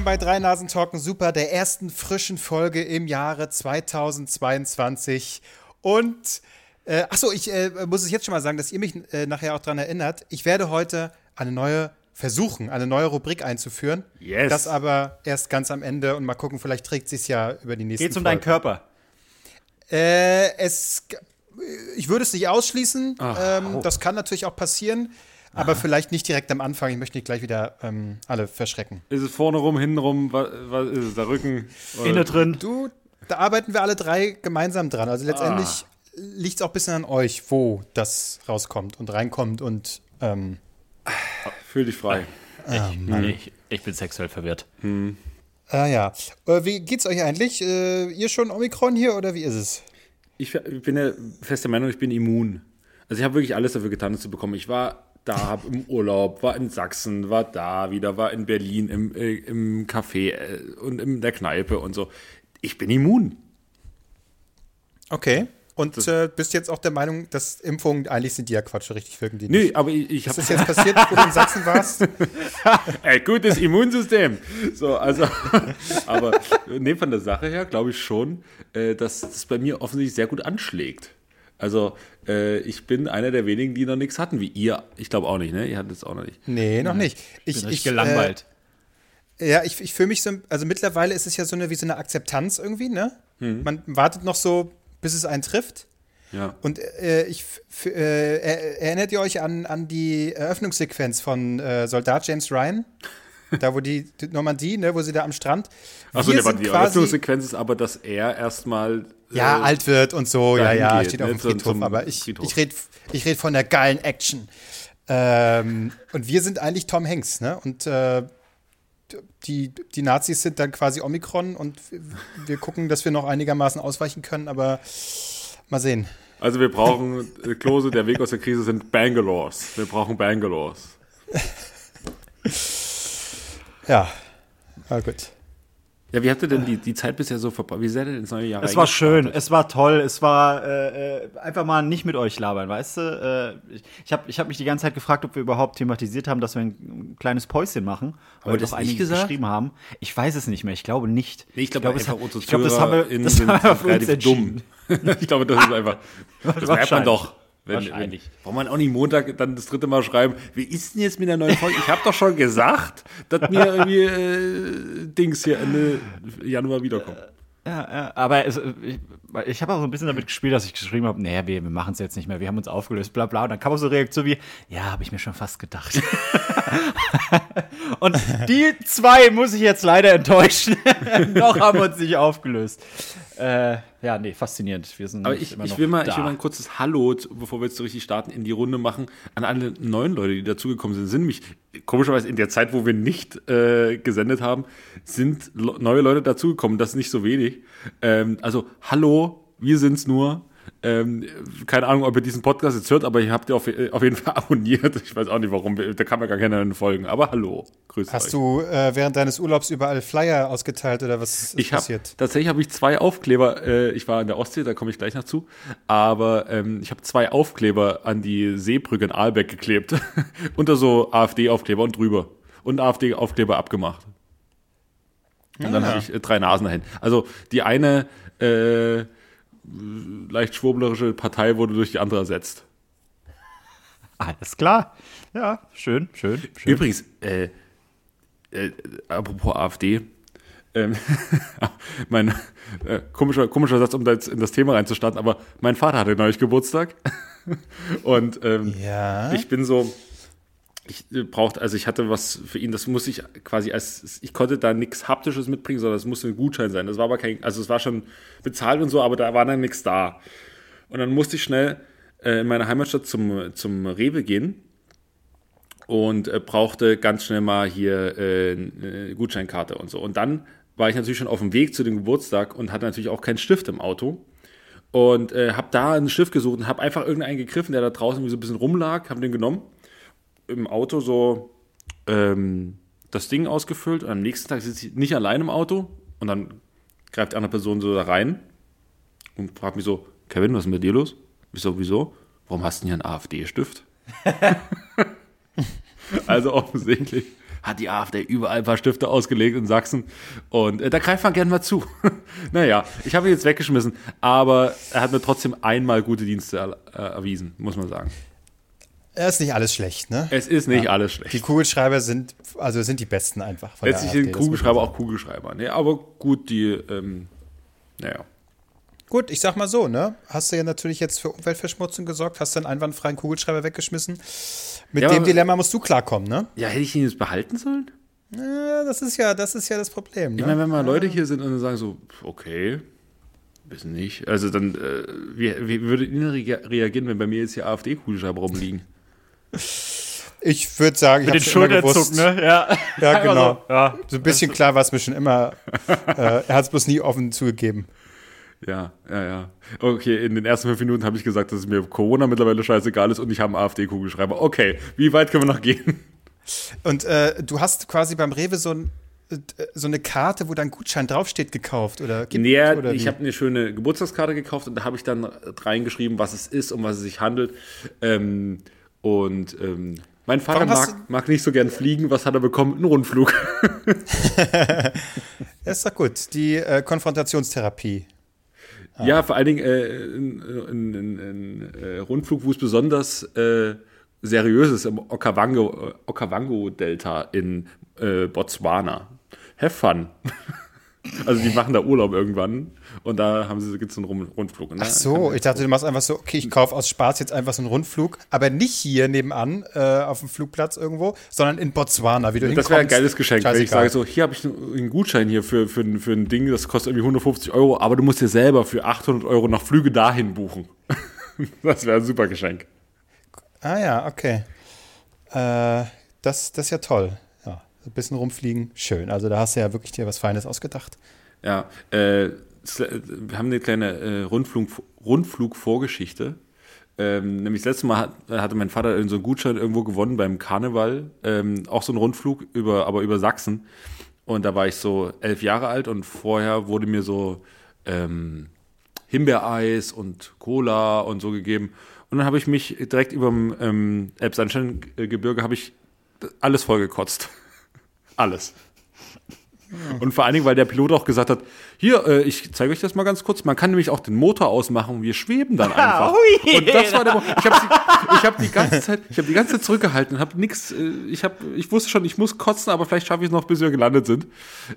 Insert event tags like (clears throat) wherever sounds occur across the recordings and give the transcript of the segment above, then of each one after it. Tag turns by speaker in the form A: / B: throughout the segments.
A: willkommen bei Drei Nasen Talken Super, der ersten frischen Folge im Jahre 2022. Und, äh, achso, ich äh, muss es jetzt schon mal sagen, dass ihr mich äh, nachher auch daran erinnert. Ich werde heute eine neue versuchen, eine neue Rubrik einzuführen.
B: Yes.
A: Das aber erst ganz am Ende und mal gucken, vielleicht trägt sich ja über die nächsten
C: Geht's um deinen
A: Folgen.
C: Körper?
A: Äh, es, ich würde es nicht ausschließen.
B: Ach,
A: ähm,
B: oh.
A: das kann natürlich auch passieren, aber vielleicht nicht direkt am Anfang. Ich möchte nicht gleich wieder ähm, alle verschrecken.
B: Ist es vorne rum, hinten rum, was, was ist es, der Rücken?
C: Innen drin.
A: Du, da arbeiten wir alle drei gemeinsam dran. Also letztendlich liegt es auch ein bisschen an euch, wo das rauskommt und reinkommt und ähm,
B: Fühl dich frei.
C: Ich, ich bin sexuell verwirrt.
A: ah ja. Äh, wie geht's euch eigentlich? Äh, ihr schon Omikron hier oder wie ist es?
B: Ich bin der feste Meinung, ich bin immun. Also ich habe wirklich alles dafür getan, das zu bekommen. Ich war da, hab im Urlaub, war in Sachsen, war da wieder, war in Berlin im, äh, im Café äh, und in der Kneipe und so. Ich bin immun.
A: Okay. Und äh, bist jetzt auch der Meinung, dass Impfungen eigentlich sind die ja Quatsch, richtig wirken die
B: Nee,
A: nicht.
B: aber ich, ich
A: Was
B: habe
A: ist jetzt passiert, wo du in Sachsen warst? (laughs)
B: ein gutes Immunsystem. So, also, aber nee, von der Sache her glaube ich schon, äh, dass das bei mir offensichtlich sehr gut anschlägt. Also, äh, ich bin einer der wenigen, die noch nichts hatten, wie ihr. Ich glaube auch nicht, ne? Ihr hattet es auch noch nicht.
A: Nee, noch nicht. Ich,
C: Bin richtig
A: ich,
C: gelangweilt.
A: Äh, ja, ich, ich fühle mich so, also mittlerweile ist es ja so eine, wie so eine Akzeptanz irgendwie, ne?
B: Hm.
A: Man wartet noch so, bis es einen trifft.
B: Ja.
A: Und äh, ich äh, er, erinnert ihr euch an, an die Eröffnungssequenz von äh, Soldat James Ryan? Da, wo die, die Normandie, ne, wo sie da am Strand.
B: Achso, ne, die Eröffnungssequenz ist aber, dass er erstmal.
A: Ja,
B: äh,
A: alt wird und so, ja, ja,
B: geht,
A: steht
B: ne,
A: auf dem Friedhof.
B: zum
A: aber ich,
B: Friedhof.
A: ich rede ich red von der geilen Action. Ähm, und wir sind eigentlich Tom Hanks, ne? Und äh, die, die Nazis sind dann quasi Omikron und wir- wir gucken, dass wir noch einigermaßen ausweichen können, aber mal sehen.
B: Also, wir brauchen, äh, Klose, der Weg aus der Krise sind Bangalores. Wir brauchen Bangalores. (laughs)
A: Ja, na gut.
B: Ja, wie habt ihr denn die, die Zeit bisher so verbracht? Wie seid ihr denn ins neue Jahr
C: Es war schön, es war toll, es war äh, einfach mal nicht mit euch labern, weißt du? Äh, ich ich habe ich hab mich die ganze Zeit gefragt, ob wir überhaupt thematisiert haben, dass wir ein kleines Päuschen machen, weil
B: wir das
C: doch einige
B: gesagt?
C: geschrieben haben. Ich weiß es nicht mehr, ich glaube nicht.
B: Nee, ich glaube,
C: es hat- ich glaube, das haben wir, (laughs) das haben wir
B: relativ dumm. (laughs) ich glaube, das ist einfach. (laughs) Das merkt man doch. Wenn,
C: Wahrscheinlich.
B: Wenn, braucht man auch nicht Montag dann das dritte Mal schreiben, wie ist denn jetzt mit der neuen Folge? Ich habe doch schon gesagt, dass mir irgendwie äh, Dings hier Ende Januar wiederkommen.
C: Ja, ja, aber es, ich, ich habe auch so ein bisschen damit gespielt, dass ich geschrieben habe, naja, wir, wir machen es jetzt nicht mehr, wir haben uns aufgelöst, bla bla. Und dann kam auch so eine Reaktion wie, ja, habe ich mir schon fast gedacht. (laughs) Und die zwei muss ich jetzt leider enttäuschen. (laughs) Noch haben wir uns nicht aufgelöst. Äh, ja, nee, faszinierend. Wir sind
B: Aber ich, ich, will mal,
C: da.
B: ich will mal ein kurzes Hallo, bevor wir jetzt so richtig starten, in die Runde machen, an alle neuen Leute, die dazugekommen sind. Sind nämlich, komischerweise in der Zeit, wo wir nicht äh, gesendet haben, sind neue Leute dazugekommen. Das ist nicht so wenig. Ähm, also, hallo, wir sind's nur. Ähm, keine Ahnung, ob ihr diesen Podcast jetzt hört, aber ihr habt ihr auf, äh, auf jeden Fall (laughs) abonniert. Ich weiß auch nicht warum, da kann man gar keine folgen. Aber hallo, grüß euch.
A: Hast du äh, während deines Urlaubs überall Flyer ausgeteilt oder was ist
B: Ich
A: passiert?
B: tatsächlich habe ich zwei Aufkleber. Äh, ich war in der Ostsee, da komme ich gleich noch zu. Aber ähm, ich habe zwei Aufkleber an die Seebrücke in Aalbeck geklebt, (laughs) unter so AfD-Aufkleber und drüber und AfD-Aufkleber abgemacht. Und dann
A: Ah.
B: habe ich äh, drei Nasen dahin. Also die eine äh, leicht schwurblerische Partei wurde durch die andere ersetzt.
C: Alles klar. Ja, schön, schön, schön.
B: Übrigens, äh, äh, apropos AfD, ähm, (laughs) mein äh, komischer, komischer Satz, um da jetzt in das Thema reinzustarten, aber mein Vater hatte neulich Geburtstag (laughs) und ähm,
A: Ja.
B: ich bin so, ich äh, brauchte, also ich hatte was für ihn, das muss ich quasi als, ich konnte da nichts Haptisches mitbringen, sondern es musste ein Gutschein sein. Das war aber kein, also es war schon bezahlt und so, aber da war dann nichts da. Und dann musste ich schnell äh, in meiner Heimatstadt zum, zum Rewe gehen und äh, brauchte ganz schnell mal hier äh, eine Gutscheinkarte und so. Und dann war ich natürlich schon auf dem Weg zu dem Geburtstag und hatte natürlich auch keinen Stift im Auto. Und äh, habe da einen Stift gesucht und habe einfach irgendeinen gegriffen, der da draußen so ein bisschen rumlag, habe den genommen, im Auto so ähm, das Ding ausgefüllt und am nächsten Tag sitze ich nicht allein im Auto und dann greift andere Person so da rein und fragt mich so, Kevin, was ist mit dir los? Ich so, wieso? Warum hast du hier einen AfD-Stift? (laughs) Also offensichtlich hat die AfD überall ein paar Stifte ausgelegt in Sachsen. Und äh, da greift man gerne mal zu. (laughs) naja, ich habe ihn jetzt weggeschmissen, aber er hat mir trotzdem einmal gute Dienste äh, erwiesen, muss man sagen.
A: Es ist nicht alles schlecht, ne?
B: Es ist nicht ja. alles schlecht.
A: Die Kugelschreiber sind, also sind die besten einfach.
B: Letztlich sind Kugelschreiber auch Kugelschreiber. Ne? Aber gut, die, ähm, naja.
A: Gut, ich sag mal so, ne? Hast du ja natürlich jetzt für Umweltverschmutzung gesorgt, hast du einen einwandfreien Kugelschreiber weggeschmissen. Mit ja, dem Dilemma musst du klarkommen, ne?
B: Ja, hätte ich ihn jetzt behalten sollen?
A: Ja, das ist ja, das ist ja das Problem.
B: Ne? Ich meine, wenn mal Leute hier sind und sagen so, okay, wissen nicht. Also dann, äh, wie, wie würde Ihnen reagieren, wenn bei mir jetzt hier AfD-Kugelschreiber rumliegen?
A: Ich würde sagen,
C: ich Mit den Schulterzug, ne?
A: Ja, ja genau. So, ja. so ein bisschen klar war es mir schon immer. Äh, er hat es bloß nie offen zugegeben.
B: Ja, ja, ja. Okay, in den ersten fünf Minuten habe ich gesagt, dass es mir Corona mittlerweile scheißegal ist und ich habe einen AfD-Kugelschreiber. Okay, wie weit können wir noch gehen?
A: Und äh, du hast quasi beim Rewe so, ein, äh, so eine Karte, wo dein Gutschein draufsteht, gekauft oder
B: gibt, nee, oder ich habe eine schöne Geburtstagskarte gekauft und da habe ich dann reingeschrieben, was es ist, um was es sich handelt. Ähm, und ähm, mein Vater mag, mag, nicht so gern fliegen. Was hat er bekommen? Einen Rundflug. (laughs)
A: das ist doch gut. Die äh, Konfrontationstherapie.
B: Ja, vor allen Dingen äh, ein, ein, ein, äh, Rundflug, wo es besonders äh, seriös ist, im Okavango, Okavango-Delta in äh, Botswana. Have fun. (laughs) also die machen da Urlaub irgendwann und da haben sie gibt es einen Rundflug.
A: Ne? Ach so, ich dachte, du machst einfach so, okay, ich kaufe aus Spaß jetzt einfach so einen Rundflug, aber nicht hier nebenan äh, auf dem Flugplatz irgendwo, sondern in Botswana, wie du
B: Das wäre ein geiles Geschenk, wenn ich sage so, hier habe ich einen Gutschein hier für, für, für ein Ding, das kostet irgendwie 150 Euro, aber du musst dir selber für 800 Euro noch Flüge dahin buchen. (laughs) das wäre ein super Geschenk.
A: Ah ja, okay. Äh, das, das ist ja toll. Ein bisschen rumfliegen, schön. Also da hast du ja wirklich dir was Feines ausgedacht.
B: Ja, äh, wir haben eine kleine äh, Rundflug, Rundflugvorgeschichte. Ähm, nämlich das letzte Mal hat, hatte mein Vater so einen Gutschein irgendwo gewonnen beim Karneval, ähm, auch so ein Rundflug, über, aber über Sachsen. Und da war ich so elf Jahre alt und vorher wurde mir so ähm, Himbeereis und Cola und so gegeben. Und dann habe ich mich direkt über dem ähm, Elbsandsteingebirge habe ich alles vollgekotzt. Alles. Und vor allen Dingen, weil der Pilot auch gesagt hat, hier, äh, ich zeige euch das mal ganz kurz, man kann nämlich auch den Motor ausmachen und wir schweben dann (laughs) einfach. Oh und das war der Mo Ich habe hab die ganze Zeit, ich habe die ganze Zeit zurückgehalten und habe nichts, äh, ich habe, ich wusste schon, ich muss kotzen, aber vielleicht schaffe ich es noch, bis wir gelandet sind.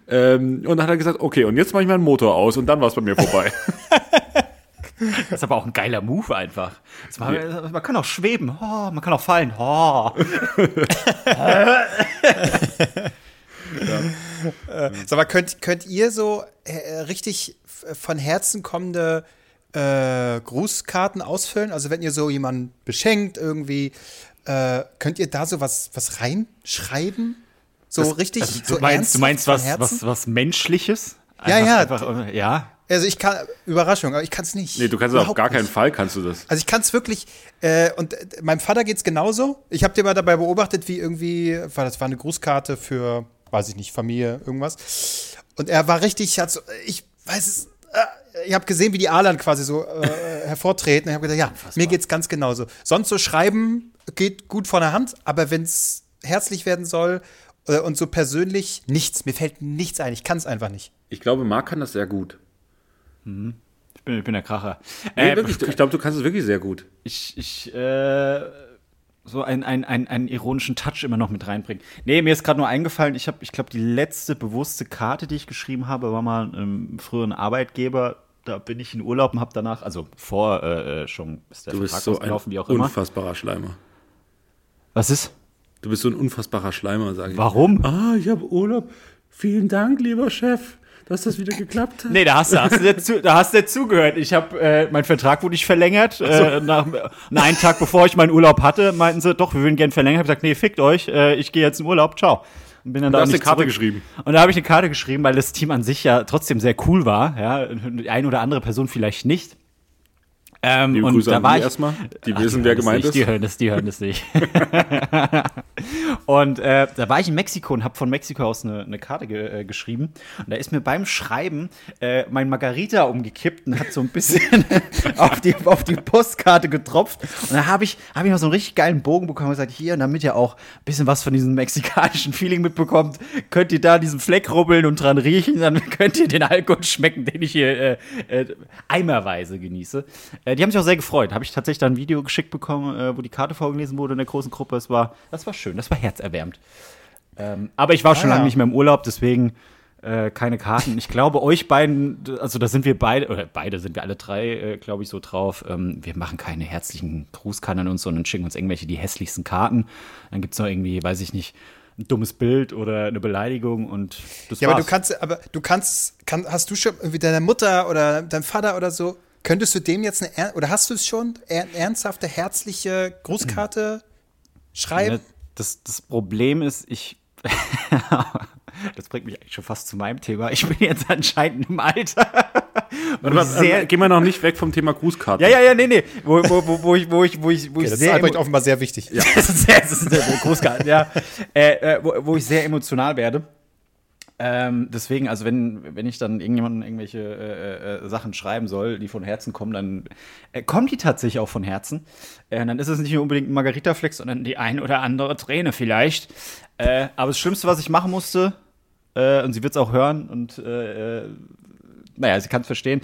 B: Ähm, und dann hat er gesagt, okay, und jetzt mache ich meinen Motor aus und dann war es bei mir vorbei. (laughs)
C: Das ist aber auch ein geiler Move einfach. War, ja. Man kann auch schweben, oh, man kann auch fallen. Oh. (laughs)
A: ja. äh, sag mal, könnt, könnt ihr so äh, richtig von Herzen kommende äh, Grußkarten ausfüllen? Also wenn ihr so jemanden beschenkt irgendwie, äh, könnt ihr da so was, was reinschreiben? So das, richtig, also,
C: du so meinst, du meinst was, was, was Menschliches?
A: Einfach, ja, ja.
C: Einfach, ja.
A: Also ich kann, Überraschung, aber ich kann es nicht.
B: Nee, du kannst es auf gar keinen nicht. Fall, kannst du das.
A: Also ich kann es wirklich, äh, und äh, meinem Vater geht es genauso. Ich habe dir mal dabei beobachtet, wie irgendwie, das war eine Grußkarte für, weiß ich nicht, Familie, irgendwas. Und er war richtig, hat so, ich weiß es, äh, ich habe gesehen, wie die Adern quasi so äh, (laughs) hervortreten. Ich habe gedacht, ja, Unfassbar. mir geht's ganz genauso. Sonst so schreiben geht gut von der Hand, aber wenn es herzlich werden soll äh, und so persönlich, nichts. Mir fällt nichts ein. Ich kann es einfach nicht.
B: Ich glaube, Marc kann das sehr gut.
C: Mhm. Ich, bin, ich bin der Kracher.
B: Nee, äh, wirklich, ich glaube, du kannst es wirklich sehr gut.
C: Ich, ich, äh, so einen, einen, einen, einen ironischen Touch immer noch mit reinbringen. Nee, mir ist gerade nur eingefallen, ich habe, ich glaube, die letzte bewusste Karte, die ich geschrieben habe, war mal einem früheren Arbeitgeber. Da bin ich in Urlaub und habe danach, also vor äh, äh schon
B: ist der du Vertrag bist so ein wie auch immer. unfassbarer Schleimer.
C: Was ist?
B: Du bist so ein unfassbarer Schleimer, sage ich.
C: Warum?
B: Ah, ich habe Urlaub. Vielen Dank, lieber Chef dass das wieder geklappt hat.
C: Nee, da hast du, hast du, dazu, da hast du dazugehört. Ich habe, äh, mein Vertrag wurde nicht verlängert. So. Äh, nach, nach einen Tag bevor ich meinen Urlaub hatte, meinten sie, doch, wir würden gerne verlängern. Ich habe gesagt, nee, fickt euch, äh, ich gehe jetzt in Urlaub, ciao.
B: Und bin dann und da hast eine Karte zurück. geschrieben.
C: Und da habe ich eine Karte geschrieben, weil das Team an sich ja trotzdem sehr cool war. Ja, die eine oder andere Person vielleicht nicht.
B: Ähm, Liebe und Grüße da war ich erstmal. Die wissen, wer gemeint ist.
C: Die hören das, die hören das nicht. (laughs) (laughs) Und äh, da war ich in Mexiko und habe von Mexiko aus eine, eine Karte ge äh, geschrieben. Und da ist mir beim Schreiben äh, mein Margarita umgekippt und hat so ein bisschen (laughs) auf, die, auf die Postkarte getropft. Und da habe ich, hab ich noch so einen richtig geilen Bogen bekommen und gesagt, hier, damit ihr auch ein bisschen was von diesem mexikanischen Feeling mitbekommt, könnt ihr da diesen Fleck rubbeln und dran riechen, dann könnt ihr den Alkohol schmecken, den ich hier äh, äh, eimerweise genieße. Äh, die haben sich auch sehr gefreut. Habe ich tatsächlich da ein Video geschickt bekommen, äh, wo die Karte vorgelesen wurde in der großen Gruppe. Es war, das war schön, das war herzerwärmend. Ähm, aber ich war schon
A: Ah,
C: lange
A: ja.
C: nicht mehr im Urlaub, deswegen äh, keine Karten. Ich glaube, euch beiden, also da sind wir beide, oder beide sind wir alle drei, äh, glaube ich, so drauf. Ähm, wir machen keine herzlichen Grußkarten an uns, sondern schicken uns irgendwelche die hässlichsten Karten. Dann gibt es noch irgendwie, weiß ich nicht, ein dummes Bild oder eine Beleidigung und das
A: Ja, aber
C: war's.
A: du kannst, aber du kannst, kann, hast du schon irgendwie deiner Mutter oder deinem Vater oder so, könntest du dem jetzt eine, er- oder hast du es schon, er, ernsthafte, herzliche Grußkarte schreiben?
C: Das, das Problem ist, ich. (laughs) das bringt mich eigentlich schon fast zu meinem Thema. Ich bin jetzt anscheinend im Alter.
B: Warte mal,
C: sehr-
B: äh, gehen wir noch nicht weg vom Thema Grußkarten.
C: Ja, ja, ja, nee, nee. Wo, wo, wo, wo ich, wo ich, wo ich, wo
A: Okay,
C: ich
A: das ist
C: sehr.
A: Albrecht
C: emo-
A: offenbar sehr wichtig. Ja. (laughs)
C: das ist sehr, das ist eine Großkarte, ja. Äh, äh, wo, wo ich sehr emotional werde. Ähm, deswegen, also wenn, wenn ich dann irgendjemandem irgendwelche äh, äh, Sachen schreiben soll, die von Herzen kommen, dann äh, kommen die tatsächlich auch von Herzen. Äh, dann ist es nicht nur unbedingt ein Margarita-Flex, sondern die ein oder andere Träne vielleicht. Äh, aber das Schlimmste, was ich machen musste, äh, und sie wird es auch hören und äh, äh, naja, sie kann es verstehen,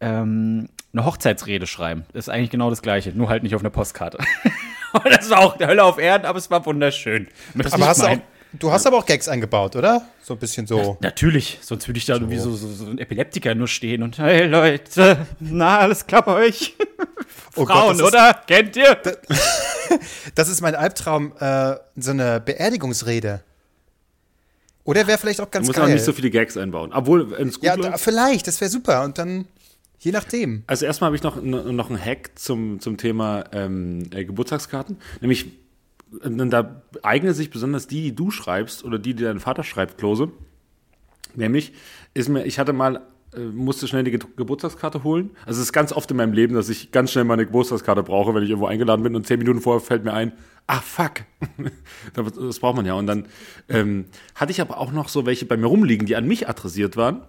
C: ähm, eine Hochzeitsrede schreiben. ist eigentlich genau das Gleiche, nur halt nicht auf einer Postkarte. (laughs) das war auch der Hölle auf Erden, aber es war wunderschön. Möchte
A: Aber hast du, auch. Du hast aber auch Gags eingebaut, oder? So ein bisschen so.
C: Natürlich, sonst würde ich da wie so, so, so ein Epileptiker nur stehen und hey Leute, na, alles klar bei euch. (laughs)
A: Oh Gott,
C: Frauen,
A: ist-
C: oder? Kennt ihr? (laughs)
A: Das ist mein Albtraum, äh, so eine Beerdigungsrede. Oder wäre vielleicht auch
B: Du
A: ganz
B: musst
A: geil.
B: auch nicht so viele Gags einbauen. Obwohl, wenn es gut
A: ja,
B: läuft.
A: da, vielleicht, das wäre super. Und dann, je nachdem.
B: Also erstmal habe ich noch, noch einen Hack zum, zum Thema ähm, äh, Geburtstagskarten. Nämlich, da eignen sich besonders die, die du schreibst oder die, die dein Vater schreibt, Klose. Nämlich, ist mir, ich hatte mal, äh, musste schnell die Ge Geburtstagskarte holen. Also es ist ganz oft in meinem Leben, dass ich ganz schnell meine Geburtstagskarte brauche, wenn ich irgendwo eingeladen bin und zehn Minuten vorher fällt mir ein, ah fuck, (laughs) das das braucht man ja. Und dann ähm, hatte ich aber auch noch so welche bei mir rumliegen, die an mich adressiert waren.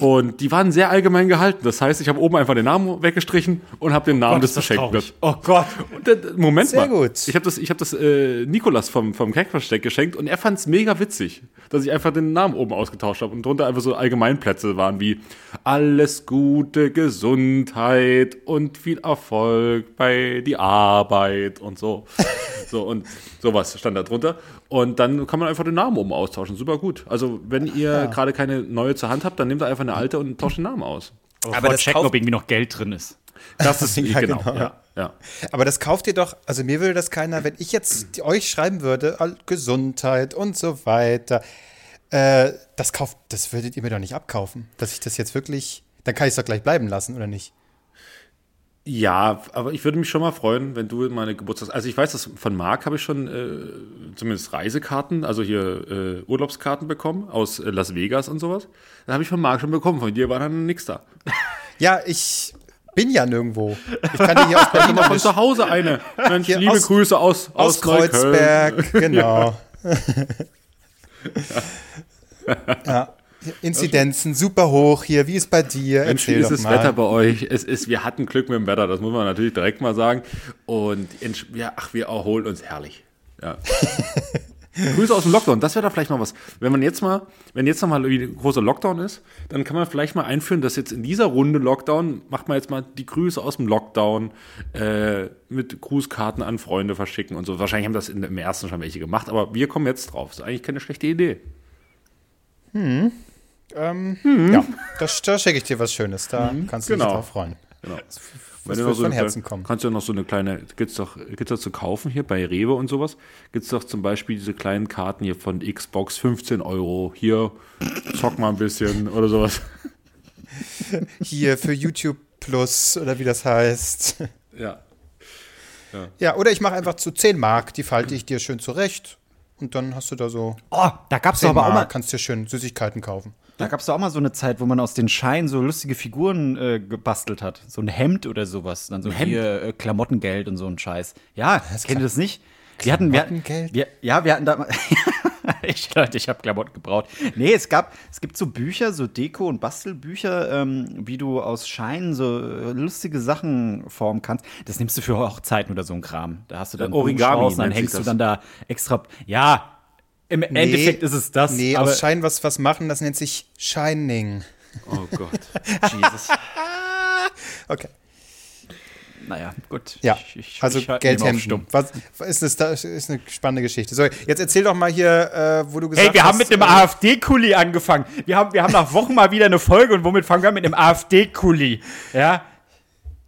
B: Und die waren sehr allgemein gehalten. Das heißt, ich habe oben einfach den Namen weggestrichen und habe den Namen des Beschenkten.
C: Oh Gott.
B: Und Moment
A: Sehr
B: mal.
A: gut.
B: Ich habe das, ich hab das äh, Nikolas vom, vom Keckversteck geschenkt und er fand es mega witzig, dass ich einfach den Namen oben ausgetauscht habe und drunter einfach so Allgemeinplätze waren wie alles Gute, Gesundheit und viel Erfolg bei die Arbeit und so. (laughs) so und sowas stand da drunter. Und dann kann man einfach den Namen oben austauschen. Super gut. Also, wenn ihr gerade keine neue zur Hand habt, dann nehmt ihr einfach eine alte und tauscht den Namen aus.
C: Aber,
A: Aber das
C: checken,
A: kauft-
C: ob irgendwie noch Geld drin ist.
B: Das ist (laughs)
A: Ja,
B: genau.
A: genau.
B: Ja, ja.
A: Aber das kauft ihr doch, also mir würde das keiner, wenn ich jetzt euch schreiben würde, Gesundheit und so weiter, äh, das kauft, das würdet ihr mir doch nicht abkaufen. Dass ich das jetzt wirklich, dann kann ich es doch gleich bleiben lassen, oder nicht?
B: Ja, aber ich würde mich schon mal freuen, wenn du meine Geburtstags... Also ich weiß, dass von Marc habe ich schon äh, zumindest Reisekarten, also hier äh, Urlaubskarten bekommen aus äh, Las Vegas und sowas. Da habe ich von Marc schon bekommen, von dir war dann nichts da.
A: Ja, ich bin ja nirgendwo. Ich kann dir hier aus Berlin (laughs)
B: von zu Hause eine. (laughs) Mensch, liebe
A: aus-
B: Grüße aus,
A: Aus
B: Neukölln.
A: Kreuzberg, genau. (laughs) ja. Inzidenzen super hoch hier. Wie ist bei dir?
B: Mensch, wie ist das
A: mal.
B: Wetter bei euch? Es ist, wir hatten Glück mit dem Wetter, das muss man natürlich direkt mal sagen. Und ja, ach, wir erholen uns herrlich. Ja. (laughs) Grüße aus dem Lockdown, das wäre doch vielleicht mal was. Wenn man jetzt mal, wenn jetzt noch mal irgendwie ein großer Lockdown ist, dann kann man vielleicht mal einführen, dass jetzt in dieser Runde Lockdown, macht man jetzt mal die Grüße aus dem Lockdown äh, mit Grußkarten an Freunde verschicken und so. Wahrscheinlich haben das in, im ersten schon welche gemacht, aber wir kommen jetzt drauf. Das ist eigentlich keine schlechte Idee.
A: Ähm,
B: Mhm.
A: Ja, da, da schicke ich dir was Schönes. Da kannst du
B: genau.
A: dich drauf freuen.
B: Genau.
A: Was
B: du
A: wird
B: noch so
A: von Herzen kommen.
B: Kannst du ja noch so eine kleine, gibt's doch, gibt's doch zu kaufen hier bei Rewe und sowas. Gibt's doch zum Beispiel diese kleinen Karten hier von Xbox, 15 Euro. Hier, zock mal ein bisschen oder sowas. (laughs)
A: Hier für YouTube Plus oder wie das heißt.
B: Ja.
A: Ja, oder ich mache einfach zu 10 Mark, die falte ich dir schön zurecht. Und dann hast du da so
C: Oh, da gab's doch
A: 10
C: aber auch mal,
A: kannst dir schön Süßigkeiten kaufen.
C: Da gab's doch auch mal so eine Zeit, wo man aus den Scheinen so lustige Figuren äh, gebastelt hat. So ein Hemd oder sowas. Dann so
B: Hemd?
C: hier äh, Klamottengeld und so ein Scheiß. Ja, kennt ihr das nicht? Wir hatten, wir hatten,
A: Klamottengeld?
C: wir, ja, wir hatten da, ich, (laughs) Leute, ich habe Klamotten gebraut. Nee, es gab, es gibt so Bücher, so Deko- und Bastelbücher, ähm, wie du aus Scheinen so äh, lustige Sachen formen kannst. Das nimmst du für Hochzeiten oder so ein Kram. Da hast du dann
B: Origami
C: dann hängst du
B: das.
C: dann da extra, ja, im Endeffekt ist es das.
A: Nee,
C: aber,
A: aus Schein was, was machen, das nennt sich Shining.
B: Oh Gott. (laughs)
C: Jesus.
A: Okay.
C: Naja, gut.
A: Ja,
C: Ich- ich-
A: also
C: ich halt stumm.
A: Was, was ist, das, ist eine spannende Geschichte. So, jetzt erzähl doch mal hier, äh, wo du gesagt
C: Hey, wir
A: hast.
C: haben mit dem
A: äh,
C: AfD-Kuli angefangen. Wir haben, wir haben nach Wochen mal wieder eine Folge und womit fangen wir mit dem AfD-Kuli? Ja?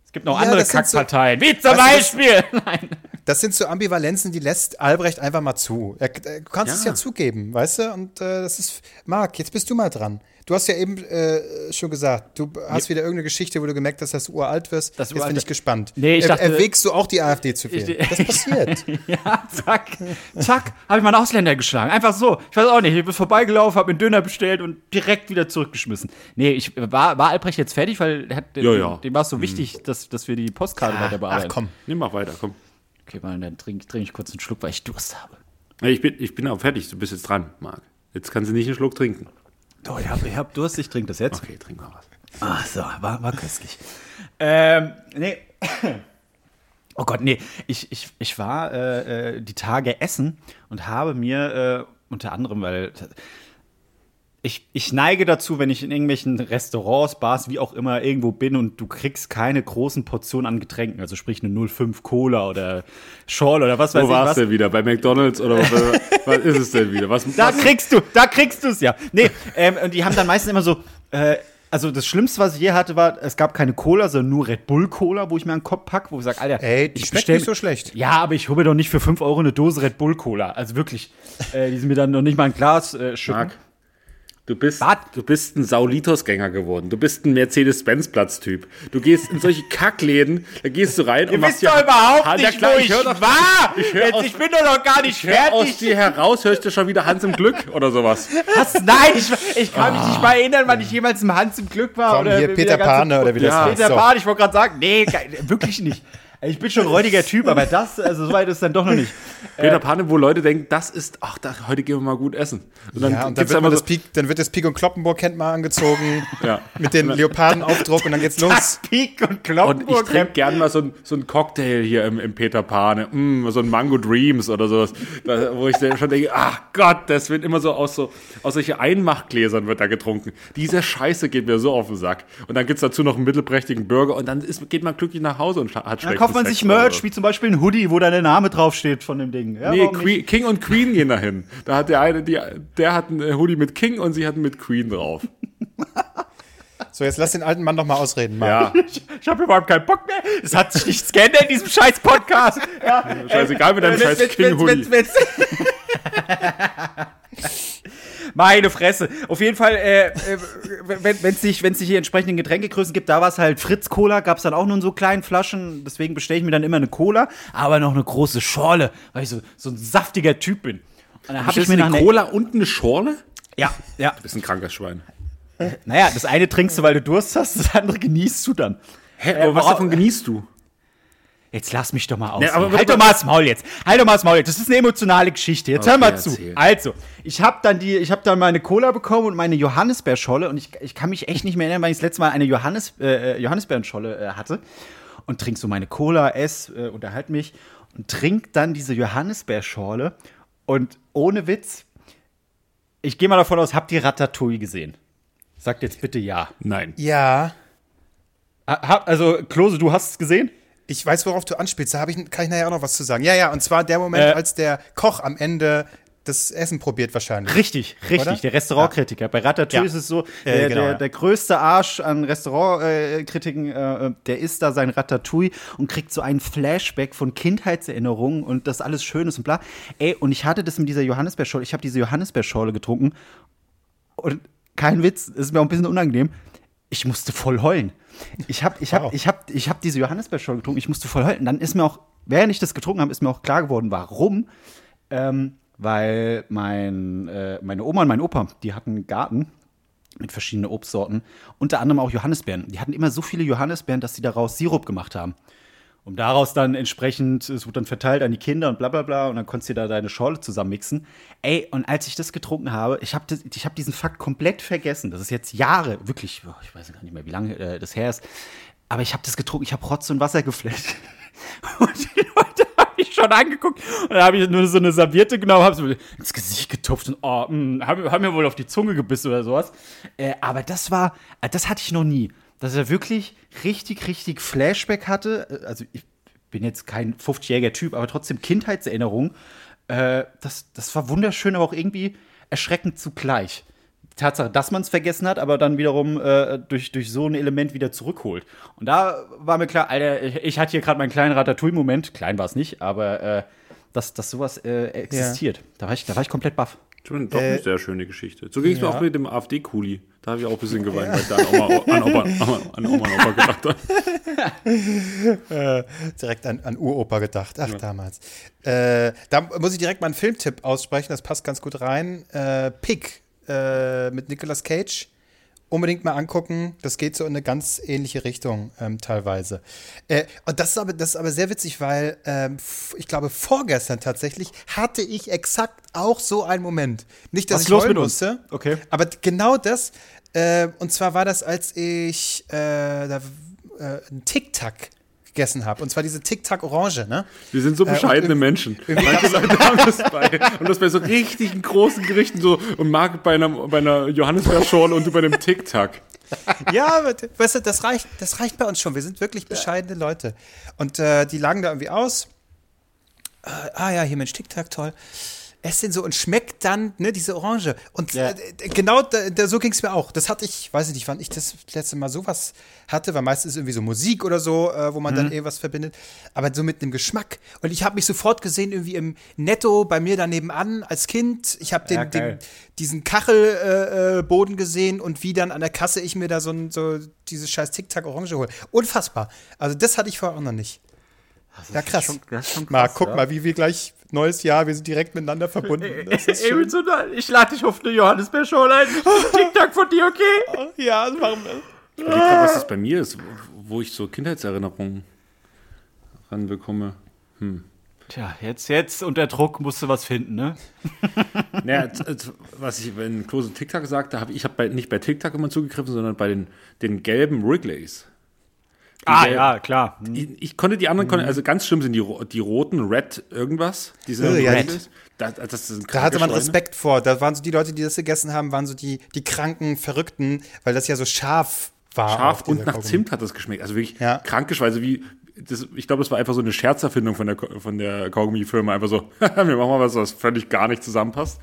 C: Es gibt noch
A: Ja,
C: andere
A: das sind so-
C: Kackparteien, wie zum
A: Weißt du,
C: Beispiel. (laughs) Nein.
A: Das sind so Ambivalenzen, die lässt Albrecht einfach mal zu. Er, du kannst
B: Ja.
A: es ja zugeben, weißt du? Und äh, das ist. Marc, jetzt bist du mal dran. Du hast ja eben äh, schon gesagt, du hast wieder irgendeine Geschichte, wo du gemerkt hast, dass du uralt wirst.
C: Das
A: jetzt bin ich gespannt.
C: Nee, ich
A: Er-
C: dachte-
A: Erwägst du auch die AfD zu wählen?
C: Ich-
A: das passiert. (laughs)
C: Ja, zack, zack, habe ich mal einen Ausländer geschlagen. Einfach so. Ich weiß auch nicht. Ich bin vorbeigelaufen, habe mir einen Döner bestellt und direkt wieder zurückgeschmissen. Nee, ich war, war Albrecht jetzt fertig, weil er hat,
B: Ja, ja.
C: dem war es so wichtig, dass, dass wir die Postkarte weiter
A: Ach
C: bearbeiten.
A: komm.
B: Nimm mal weiter, komm.
C: Okay, mal, dann trinke trink ich kurz einen Schluck, weil ich Durst habe.
B: Ich bin, ich bin auch fertig. Du bist jetzt dran, Marc. Jetzt kannst du nicht einen Schluck trinken.
C: Oh, ich habe ich hab Durst, ich trinke das jetzt.
B: Okay, trink mal was.
C: Ach so, war, war köstlich. Ähm, nee. (coughs) Oh Gott, nee. Ich, ich, ich war äh, äh, die Tage essen und habe mir äh, unter anderem, weil ich, ich neige dazu, wenn ich in irgendwelchen Restaurants, Bars, wie auch immer, irgendwo bin und du kriegst keine großen Portionen an Getränken, also sprich eine 05 Cola oder Schorl oder was weiß
B: Wo
C: ich
B: war's
C: was.
B: denn wieder? Bei McDonalds oder was, (laughs) was ist es denn wieder? Was,
C: Da
B: was,
C: kriegst du, da kriegst du es ja. Nee, ähm, und die haben dann meistens immer so, äh, also das Schlimmste, was ich je hatte, war, es gab keine Cola, sondern nur Red Bull Cola, wo ich mir einen Kopf pack, wo ich sage, Alter,
A: Ey, die
C: ich
A: schmeckt
C: bestell-
A: nicht so schlecht.
C: Ja, aber ich hole mir doch nicht für 5 Euro eine Dose Red Bull Cola. Also wirklich, äh, die sind mir dann noch nicht mal ein Glas äh, schütten.
B: Marc, du bist,
C: Was?
B: du bist ein Saulitos-Gänger geworden. Du bist ein Mercedes-Benz-Platz-Typ. Du gehst in solche Kackläden, da gehst du rein
C: Ihr
B: und machst
C: wisst doch überhaupt
B: Ah, ja
C: nicht,
B: klar,
C: wo
B: ich
C: ich,
B: hör doch-
C: war.
B: ich
C: Jetzt,
B: aus-
C: ich bin doch noch gar nicht
B: aus
C: fertig.
B: dir heraus, hörst du schon wieder Hans im Glück oder sowas.
C: Was? Nein, ich, ich kann mich nicht mal erinnern, wann ich jemals im Hans im Glück war.
A: Komm,
C: oder
A: hier
C: wie
A: Peter Pane oder wie das
B: Ja.
A: heißt.
C: Peter
A: So.
C: Pan, ich wollte gerade sagen, nee, wirklich nicht. Ich bin schon ein räudiger Typ, aber das, also so weit ist dann doch noch nicht. (laughs)
B: Peter Panne, wo Leute denken, das ist, ach, da, heute gehen wir mal gut essen. Und dann
A: Ja, und dann wird,
B: immer so,
A: Pik, dann wird das Pik und Kloppenburg Hemd mal angezogen (laughs)
B: Ja.
A: mit dem Leopardenaufdruck und dann geht's los.
C: Das Pik und
B: und ich
C: Kloppenburg.
B: trinke gern mal so ein, so ein Cocktail hier im, im Peter Pane, mm, so ein Mango Dreams oder sowas, da, wo ich dann schon denke, ach Gott, das wird immer so aus so aus solche Einmachgläsern wird da getrunken. Diese Scheiße geht mir so auf den Sack. Und dann gibt's dazu noch einen mittelprächtigen Burger und dann ist, geht man glücklich nach Hause und hat
C: Dann
B: schlechtes
C: kauft man sich Merch, wie zum Beispiel ein Hoodie, wo da der Name draufsteht von dem Ding. Ja,
B: Nee? Queen, King und Queen gehen dahin. Da hat der eine, die, der hat einen Hoodie mit King und sie hatten mit Queen drauf.
A: So, jetzt lass den alten Mann doch mal ausreden, Marc.
B: Ja, (laughs)
C: Ich, ich habe überhaupt keinen Bock mehr. Es hat sich nichts geändert in diesem scheiß Podcast. Ja,
B: scheißegal mit deinem
C: äh,
B: scheiß
C: wenn's- (laughs) Meine Fresse. Auf jeden Fall, äh, äh, wenn es nicht, wenn's nicht hier entsprechenden Getränkegrößen gibt, da war es halt Fritz Cola, gab es dann auch nur in so kleinen Flaschen. Deswegen bestelle ich mir dann immer eine Cola, aber noch eine große Schorle, weil ich so, so ein saftiger Typ bin. Und dann habe ich mir
B: eine Cola und eine Schorle?
C: Ja, ja.
B: Das ist ein krankes Schwein.
C: Naja, das eine trinkst du, weil du Durst hast, das andere genießt du dann.
B: Hä, aber was
C: wora-
B: davon genießt du?
C: Jetzt lass mich doch mal aus.
B: Nee, aber-
C: halt doch mal das Maul jetzt. Halt doch mal das Maul jetzt. Das ist eine emotionale Geschichte. Jetzt
B: Okay,
C: hör mal zu.
B: erzähl.
C: Also, ich habe dann die, ich habe dann meine Cola bekommen und meine Johannisbeerscholle und ich, ich kann mich echt nicht mehr erinnern, weil ich das letzte Mal eine Johannis, äh, Johannisbeerenscholle äh, hatte und trink so meine Cola, ess, äh, unterhalte mich und trink dann diese Johannisbeerschorle und ohne Witz, ich gehe mal davon aus, habt ihr Ratatouille gesehen? Sagt jetzt bitte ja.
B: Nein.
A: Ja,
C: Also, Klose, du hast es gesehen?
A: Ich weiß, worauf du anspielst. Da hab ich, kann ich nachher auch noch was zu sagen. Ja, ja, und zwar der Moment,
C: Äh.
A: als der Koch am Ende das Essen probiert wahrscheinlich.
C: Richtig, richtig,
A: Oder?
C: der Restaurantkritiker. Bei Ratatouille
A: Ja.
C: ist es so,
A: Äh,
C: der,
A: genau,
C: der,
A: ja.
C: der größte Arsch an Restaurantkritiken, äh, der isst da sein Ratatouille und kriegt so einen Flashback von Kindheitserinnerungen und das alles Schönes und bla. Ey, und ich hatte das mit dieser Johannisbeerschorle, ich habe diese Johannisbeerschorle getrunken und kein Witz, es ist mir auch ein bisschen unangenehm, ich musste voll heulen. Ich habe ich
A: Wow.
C: hab, ich hab, ich hab diese Johannisbeerschorle getrunken, ich musste voll heulen. Dann ist mir auch, während ich das getrunken habe, ist mir auch klar geworden, warum. Ähm, weil mein, äh, meine Oma und mein Opa, die hatten einen Garten mit verschiedenen Obstsorten, unter anderem auch Johannisbeeren. Die hatten immer so viele Johannisbeeren, dass sie daraus Sirup gemacht haben. Um daraus dann entsprechend, es wurde dann verteilt an die Kinder und bla bla bla und dann konntest du da deine Schorle zusammenmixen. Ey, und als ich das getrunken habe, ich habe ich hab diesen Fakt komplett vergessen. Das ist jetzt Jahre, wirklich, ich weiß gar nicht mehr, wie lange äh, das her ist. Aber ich habe das getrunken, ich habe Rotz und Wasser geflasht. (laughs) Und die Leute haben mich schon angeguckt. Und dann habe ich nur so eine Serviette genommen, habe so ins Gesicht getupft und oh, mh, haben, haben mir wohl auf die Zunge gebissen oder sowas. Äh, aber das war, äh, das hatte ich noch nie. Dass er wirklich richtig, richtig Flashback hatte. Äh, Also ich bin jetzt kein 50-jähriger Typ, aber trotzdem Kindheitserinnerung. Äh, das, das war wunderschön, aber auch irgendwie erschreckend zugleich. Die Tatsache, dass man es vergessen hat, aber dann wiederum äh, durch, durch so ein Element wieder zurückholt. Und da war mir klar, Alter, ich, ich hatte hier gerade meinen kleinen Ratatouille-Moment. Klein war es nicht, aber äh, dass, dass sowas äh, existiert. Da, war ich, da war ich komplett baff.
B: Doch
A: Äh,
B: eine sehr schöne Geschichte. So ging es
A: ja.
B: mir auch mit dem AfD-Kuli. Da habe ich auch ein bisschen (laughs) geweint, weil ich da an Oma, an Oma, an Oma und Opa gedacht habe. (laughs)
A: direkt an, an Uropa gedacht. Ach, damals. Äh, da muss ich direkt mal einen Filmtipp aussprechen, das passt ganz gut rein. Äh, Pig äh, mit Nicolas Cage. Unbedingt mal angucken. Das geht so in eine ganz ähnliche Richtung ähm, teilweise. Äh, und das ist, aber, das ist aber sehr witzig, weil ähm, ich glaube, vorgestern tatsächlich hatte ich exakt auch so einen Moment. Nicht, dass
C: Was
A: ich
C: los
A: heulen musste.
C: Okay.
A: Aber genau das. Äh, und zwar war das, als ich äh, da, äh, einen Tic-Tac gegessen habe. Und zwar diese Tic-Tac-Orange, ne?
B: Wir sind so
A: Äh,
B: bescheidene
A: irg-
B: Menschen. Manche Leute haben das bei. Und das bei so richtigen großen Gerichten so. Und Marc bei einer, bei einer Johannisbeerschorle und du bei einem Tic-Tac.
A: Ja, aber, weißt du, das reicht, das reicht bei uns schon. Wir sind wirklich bescheidene Leute. Und äh, die lagen da irgendwie aus. Äh, ah ja, hier Mensch, Tic-Tac, toll. Ess den so und schmeckt dann, ne, diese Orange. Und
C: Ja.
A: äh, genau da, da, so ging es mir auch. Das hatte ich, weiß ich nicht, wann ich das letzte Mal sowas hatte, weil meistens ist irgendwie so Musik oder so, äh, wo man dann irgendwas verbindet. Aber so mit einem Geschmack. Und ich habe mich sofort gesehen, irgendwie im Netto bei mir da nebenan als Kind. Ich habe den,
C: Ja,
A: den, diesen Kachelboden äh, Boden gesehen und wie dann an der Kasse ich mir da so, ein, so dieses scheiß Tic-Tac Orange hole. Unfassbar. Also das hatte ich vorher auch noch nicht. Ja, krass.
C: Schon, das schon krass
A: Marc, guck
C: ja.
A: mal, wie wir gleich neues Jahr, wir sind direkt miteinander verbunden. Das ist
C: Ey,
A: schön.
C: mit so ich lade dich auf eine Johannisbeerschorle ein. Tic-Tac von dir, okay? (laughs)
A: Ja, das machen wir.
B: Ich überleg grad, was das bei mir ist, wo ich so Kindheitserinnerungen ranbekomme.
C: Tja, jetzt, jetzt unter Druck musst du was finden, ne? (laughs)
B: Naja, was ich in Klose TikTok sagte, habe ich habe bei, nicht bei TikTok immer zugegriffen, sondern bei den, den gelben Wrigley's.
C: Ah,
B: gelben-
C: ja, klar.
B: Ich, ich konnte die anderen, konnte, also ganz schlimm sind die, die roten, Red irgendwas. Diese
A: Oh, ja,
B: das sind
A: Da hatte man. Respekt vor. Da waren so die Leute, die das gegessen haben, waren so die, die kranken, verrückten, weil das ja so scharf war.
B: Scharf und nach
A: Kaugummi.
B: Zimt hat das geschmeckt. Also wirklich
A: Ja.
B: kranke Schweine. Wie, das, ich glaube, das war einfach so eine Scherzerfindung von der, von der Kaugummi-Firma. Einfach so, (laughs) wir machen mal was, was völlig gar nicht zusammenpasst.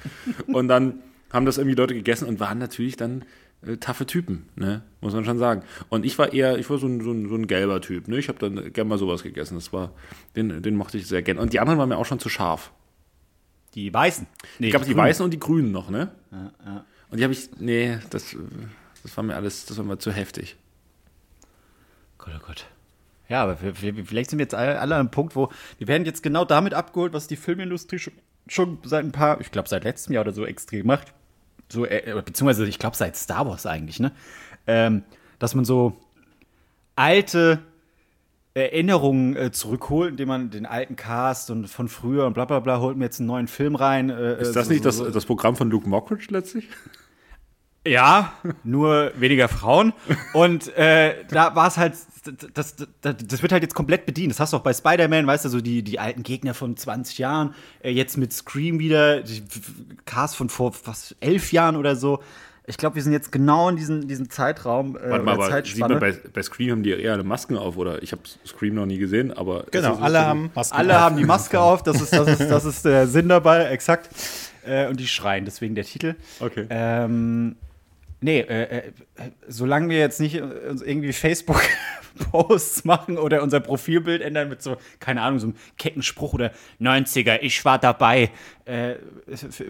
B: und dann haben das irgendwie Leute gegessen und waren natürlich dann äh, taffe Typen, ne? muss man schon sagen. Und ich war eher, ich war so ein, so ein, so ein gelber Typ. Ne? Ich habe dann gern mal sowas gegessen. Das war, den, den mochte ich sehr gern. Und die anderen waren mir auch schon zu scharf.
C: Die Weißen. Nee,
B: Ich glaube, die
C: Grünen.
B: Weißen und die Grünen noch, ne? Und die habe ich, nee, das, das war mir alles, das war mir zu heftig.
C: Gott, oh Gott. Ja, aber vielleicht sind wir jetzt alle, alle an einem Punkt, wo wir werden jetzt genau damit abgeholt, was die Filmindustrie schon, schon seit ein paar, ich glaube seit letztem Jahr oder so extrem macht. So, äh, beziehungsweise ich glaube seit Star Wars eigentlich, ne? Ähm, dass man so alte Erinnerungen äh, zurückholt, indem man den alten Cast und von früher und bla bla bla holt mir jetzt einen neuen Film rein. Äh,
B: Ist das
C: so,
B: nicht
C: so,
B: das,
C: so.
B: das Programm von Luke Mockridge letztlich?
C: Ja, nur weniger Frauen. Und äh, da war es halt, das, das, das wird halt jetzt komplett bedient. Das hast du auch bei Spider-Man, weißt du, so die, die alten Gegner von 20 Jahren, äh, jetzt mit Scream wieder, die Cast von vor was, elf Jahren oder so. Ich glaube, wir sind jetzt genau in diesem, diesem Zeitraum. Äh,
B: Warte mal, aber sieht
C: Zeitspanne.
B: man bei, bei Scream haben die eher alle Masken auf, oder? Ich habe Scream noch nie gesehen, aber.
A: Genau, alle haben Masken.
C: Alle
A: auf.
C: haben die Maske auf, das ist, das ist, das ist der Sinn dabei, exakt. Äh, und die schreien, deswegen der Titel.
B: Okay.
C: Ähm, nee, äh, äh, solange wir jetzt nicht äh, irgendwie Facebook-Posts (laughs) machen oder unser Profilbild ändern mit so, keine Ahnung, so einem Kettenspruch oder 90er, ich war dabei, äh,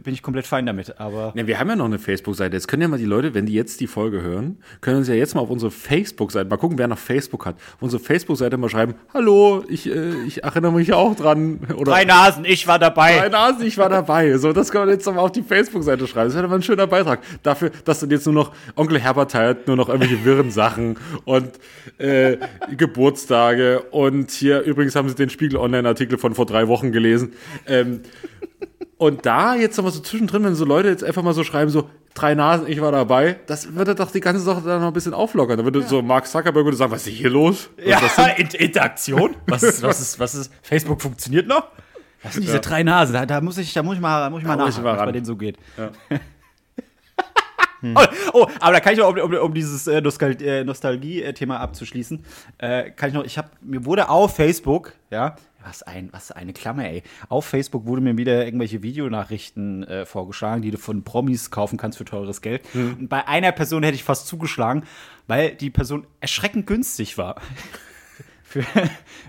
C: bin ich komplett fein damit. Aber
B: Ja, wir haben ja noch eine Facebook-Seite. Jetzt können ja mal die Leute, wenn die jetzt die Folge hören, können uns ja jetzt mal auf unsere Facebook-Seite, mal gucken, wer noch Facebook hat, auf unsere Facebook-Seite mal schreiben, hallo, ich, äh, ich erinnere mich auch dran. Oder
C: drei Nasen, ich war dabei.
B: Drei Nasen, ich war dabei. So, das kann man jetzt nochmal auf die Facebook-Seite schreiben. Das wäre aber ein schöner Beitrag. Dafür, dass dann jetzt nur noch Onkel Herbert teilt, nur noch irgendwelche wirren Sachen und äh, Geburtstage. Und hier, übrigens haben sie den Spiegel-Online-Artikel von vor drei Wochen gelesen. Ähm, und da jetzt nochmal so zwischendrin, wenn so Leute jetzt einfach mal so schreiben, so drei Nasen, ich war dabei, das würde doch die ganze Sache dann noch ein bisschen auflockern. Da würde so Mark Zuckerberg würde sagen, was ist hier los? Was
C: Ja,
B: ist (laughs)
C: Interaktion? Was ist, was ist, was ist, Facebook funktioniert noch? Was sind diese drei Nasen? Da, da muss ich, da muss ich mal, da muss ich mal
B: Da
C: nachhaken, was bei denen so geht. (laughs) Oh, oh, aber da kann ich noch, um, um, um dieses äh, äh, Nostalgie-Thema abzuschließen, äh, kann ich noch, ich habe, mir wurde auf Facebook, ja, was ein, was eine Klammer, ey. Auf Facebook wurde mir wieder irgendwelche Videonachrichten äh, vorgeschlagen, die du von Promis kaufen kannst für teures Geld. Und bei einer Person hätte ich fast zugeschlagen, weil die Person erschreckend günstig war. (laughs) Für,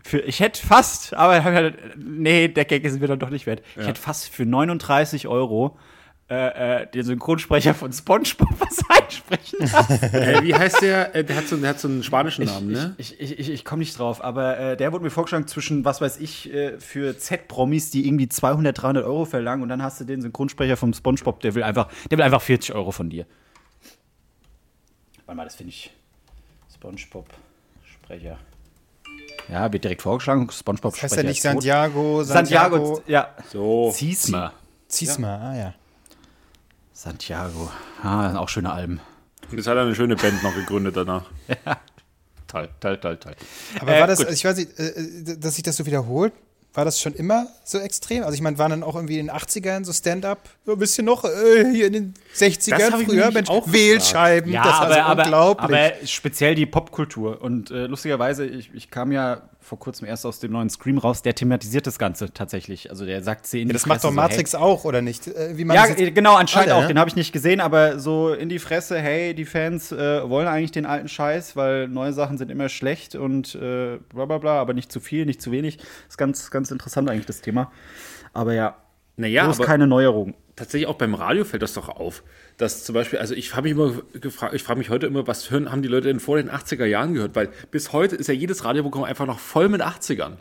C: für, ich hätte fast, aber (laughs) nee, der Gag ist mir dann doch nicht wert. Ich hätte fast für 39 Euro äh, äh, den Synchronsprecher von SpongeBob was (laughs) einsprechen lassen.
B: Äh, wie heißt der? Äh, der, hat so, der hat so einen spanischen Namen, ne?
C: Ich, ich, ich, ich komme nicht drauf, aber äh, der wurde mir vorgeschlagen zwischen, was weiß ich, äh, für Z-Promis, die irgendwie 200, 300 Euro verlangen und dann hast du den Synchronsprecher vom SpongeBob, der will einfach, der will einfach 40 Euro von dir. Warte mal, das finde ich. SpongeBob-Sprecher. Ja, wird direkt vorgeschlagen. SpongeBob
A: Das heißt ja nicht Santiago,
C: Santiago,
A: Santiago.
C: ja.
B: So.
C: Ziesma.
A: Zieh's mal, ah ja.
C: Santiago. Ah, auch schöne Alben.
B: Jetzt hat er eine schöne Band noch gegründet danach. (laughs)
C: Toll, toll, toll, toll.
A: Aber
C: Äh,
A: war das, also ich weiß nicht, äh, äh, dass sich das so wiederholt, war das schon immer so extrem? Also ich meine, waren dann auch irgendwie in den 80ern so Stand-up, so ein bisschen noch äh, hier in den 60ern
B: Das hab ich
A: früher, Mensch,
B: auch
A: Wählscheiben, das war so unglaublich.
C: aber speziell die Popkultur. Und äh, lustigerweise, ich, ich kam ja vor kurzem erst aus dem neuen Scream raus, der thematisiert das Ganze tatsächlich. Also der sagt sie in
A: ja,
C: die
A: das macht
C: Fresse
A: doch
C: so, hey,
A: Matrix auch, oder nicht? Äh, wie man
C: Ja,
A: das
C: äh, genau, anscheinend
A: Alle,
C: auch.
A: ne?
C: Den habe ich nicht gesehen, aber so in die Fresse, hey, die Fans äh, wollen eigentlich den alten Scheiß, weil neue Sachen sind immer schlecht und äh, bla bla bla, aber nicht zu viel, nicht zu wenig. Ist ganz, ganz interessant eigentlich das Thema. Aber ja,
B: Naja,
C: bloß
B: aber
C: keine Neuerung.
B: tatsächlich auch beim Radio fällt das doch auf. Dass zum Beispiel, also ich habe mich immer gefragt, ich frage mich heute immer, was hören, haben die Leute denn vor den 80er Jahren gehört? Weil bis heute ist ja jedes Radioprogramm einfach noch voll mit 80ern.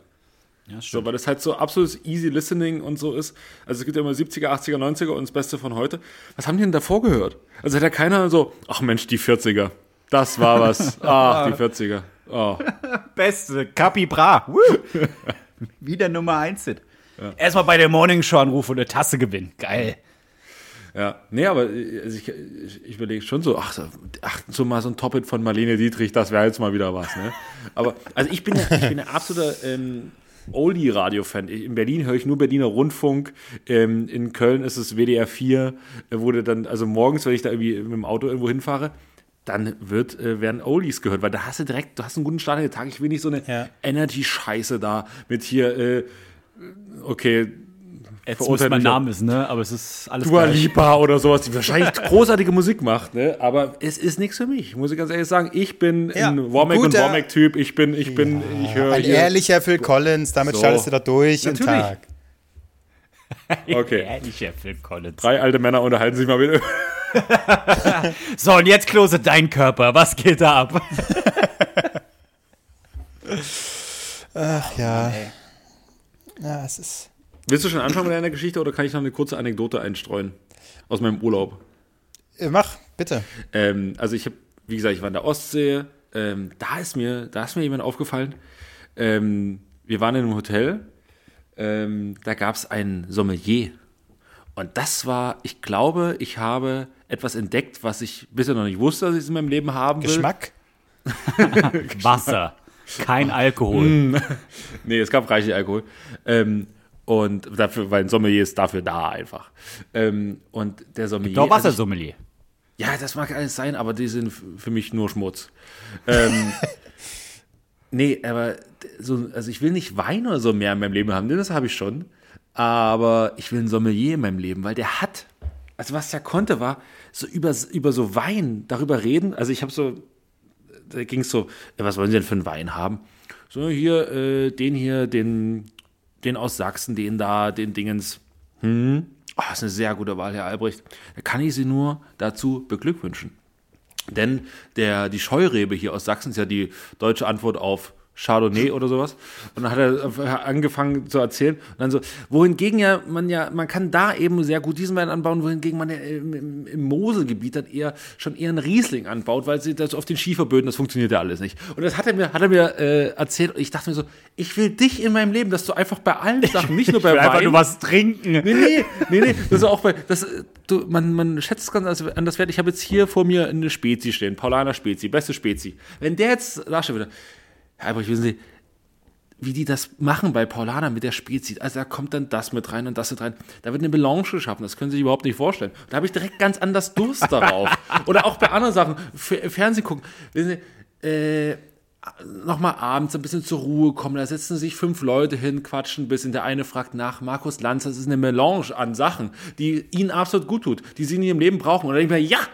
C: Ja,
B: So, weil das halt so absolutes easy listening und so ist. Also es gibt ja immer 70er, 80er, 90er und das Beste von heute. Was haben die denn davor gehört? Also hat ja keiner so, ach Mensch, die 40er. Das war was. (laughs) Ach, die 40er. Oh. (laughs)
C: Beste, Capi Bra. Woo. (laughs) Wieder Nummer 1 sind. Erstmal bei der Morning Show anrufen und eine Tasse gewinnen. Geil.
B: Ja, nee, aber also ich, ich, ich überlege schon so, ach, so- ach, so mal so ein Top-Hit von Marlene Dietrich, das wäre jetzt mal wieder was, ne? Aber, also ich bin ja, ich bin ja absoluter ähm, Oldie-Radio-Fan. In Berlin höre ich nur Berliner Rundfunk, ähm, in Köln ist es WDR 4, äh, wurde dann, also morgens, wenn ich da irgendwie mit dem Auto irgendwo hinfahre, dann wird, äh, werden Oldies gehört, weil da hast du direkt, du hast einen guten Start in den Tag. Ich will nicht so eine
A: Ja.
B: Energy-Scheiße da mit hier, äh, okay,
C: Jetzt muss mein. Name wissen, ne? Aber es ist alles
B: Dua
C: gleich.
B: Lipa oder sowas, die wahrscheinlich (laughs) großartige Musik macht, ne? aber es ist nichts für mich, muss ich ganz ehrlich sagen. Ich bin
A: Ja,
B: ein Womack und Womack-Typ, ich bin, ich bin, ich höre
A: Ein
B: hier.
A: ehrlicher Phil Collins, damit
B: So.
A: schaltest du da durch den
B: Natürlich.
A: Tag. (laughs)
B: Okay.
C: Ehrlicher Phil Collins.
B: Drei alte Männer unterhalten sich mal wieder. (laughs)
C: So, und jetzt Klose dein Körper. Was geht da ab?
A: Ach ja. Ja, es ist.
B: Willst du schon anfangen mit deiner Geschichte oder kann ich noch eine kurze Anekdote einstreuen aus meinem Urlaub?
A: Äh, Mach, bitte.
B: Ähm, also ich habe, wie gesagt, ich war in der Ostsee. Ähm, da ist mir, da ist mir jemand aufgefallen. Ähm, wir waren in einem Hotel. Ähm, da gab es ein Sommelier. Und das war, ich glaube, ich habe etwas entdeckt, was ich bisher noch nicht wusste, dass ich es in meinem Leben haben will.
A: Geschmack? (laughs)
C: Wasser. Kein Alkohol. (laughs)
B: Nee, es gab reichlich Alkohol. Ähm, und dafür, weil ein Sommelier ist dafür da einfach. Ähm, und der Sommelier.
C: Doch
B: also ich-
C: Wassersommelier.
B: Ja, das mag alles sein, aber die sind für mich nur Schmutz. ähm, (laughs) nee, aber so, also ich will nicht Wein oder so mehr in meinem Leben haben, denn das habe ich schon. Aber ich will einen Sommelier in meinem Leben, weil der hat, also was der konnte, war so über, über so Wein darüber reden. Also ich habe so, da ging es so, äh, was wollen Sie denn für einen Wein haben? So, hier, äh, den hier, den, den aus Sachsen, den da, den Dingens. Hm. Oh, das ist eine sehr gute Wahl, Herr Albrecht. Da kann ich Sie nur dazu beglückwünschen. Denn der, die Scheurebe hier aus Sachsen ist ja die deutsche Antwort auf Chardonnay oder sowas. Und dann hat er angefangen zu erzählen. Und dann so, wohingegen ja man ja, man kann da eben sehr gut diesen Wein anbauen, wohingegen man ja im, im Moselgebiet dann eher schon eher einen Riesling anbaut, weil sie das auf den Schieferböden, das funktioniert ja alles nicht. Und das hat er mir, hat er mir äh, erzählt. Und ich dachte mir so, ich will dich in meinem Leben, dass du einfach bei allen Sachen, nicht nur bei
C: Ich will
B: Wein,
C: einfach nur was trinken.
B: Nee, nee, nee, nee. Das ist auch bei, das, du, man, man schätzt es ganz anders wert. Ich habe jetzt hier vor mir eine Spezi stehen, Paulaner Spezi, beste Spezi. Wenn der jetzt da steht wieder, Herr Albrecht, wissen Sie, wie die das machen bei Paulaner mit der Spezi. Also da kommt dann das mit rein und das mit rein. Da wird eine Melange geschaffen, das können Sie sich überhaupt nicht vorstellen. Da habe ich direkt ganz anders Durst (laughs) darauf. Oder auch bei anderen Sachen, F Fernsehen gucken. Wissen Sie, äh, nochmal abends ein bisschen zur Ruhe kommen. Da setzen sich fünf Leute hin, quatschen ein bisschen. Der eine fragt nach, Markus Lanz, das ist eine Melange an Sachen, die ihnen absolut gut tut, die sie in ihrem Leben brauchen. Und dann denke ich mir, ja,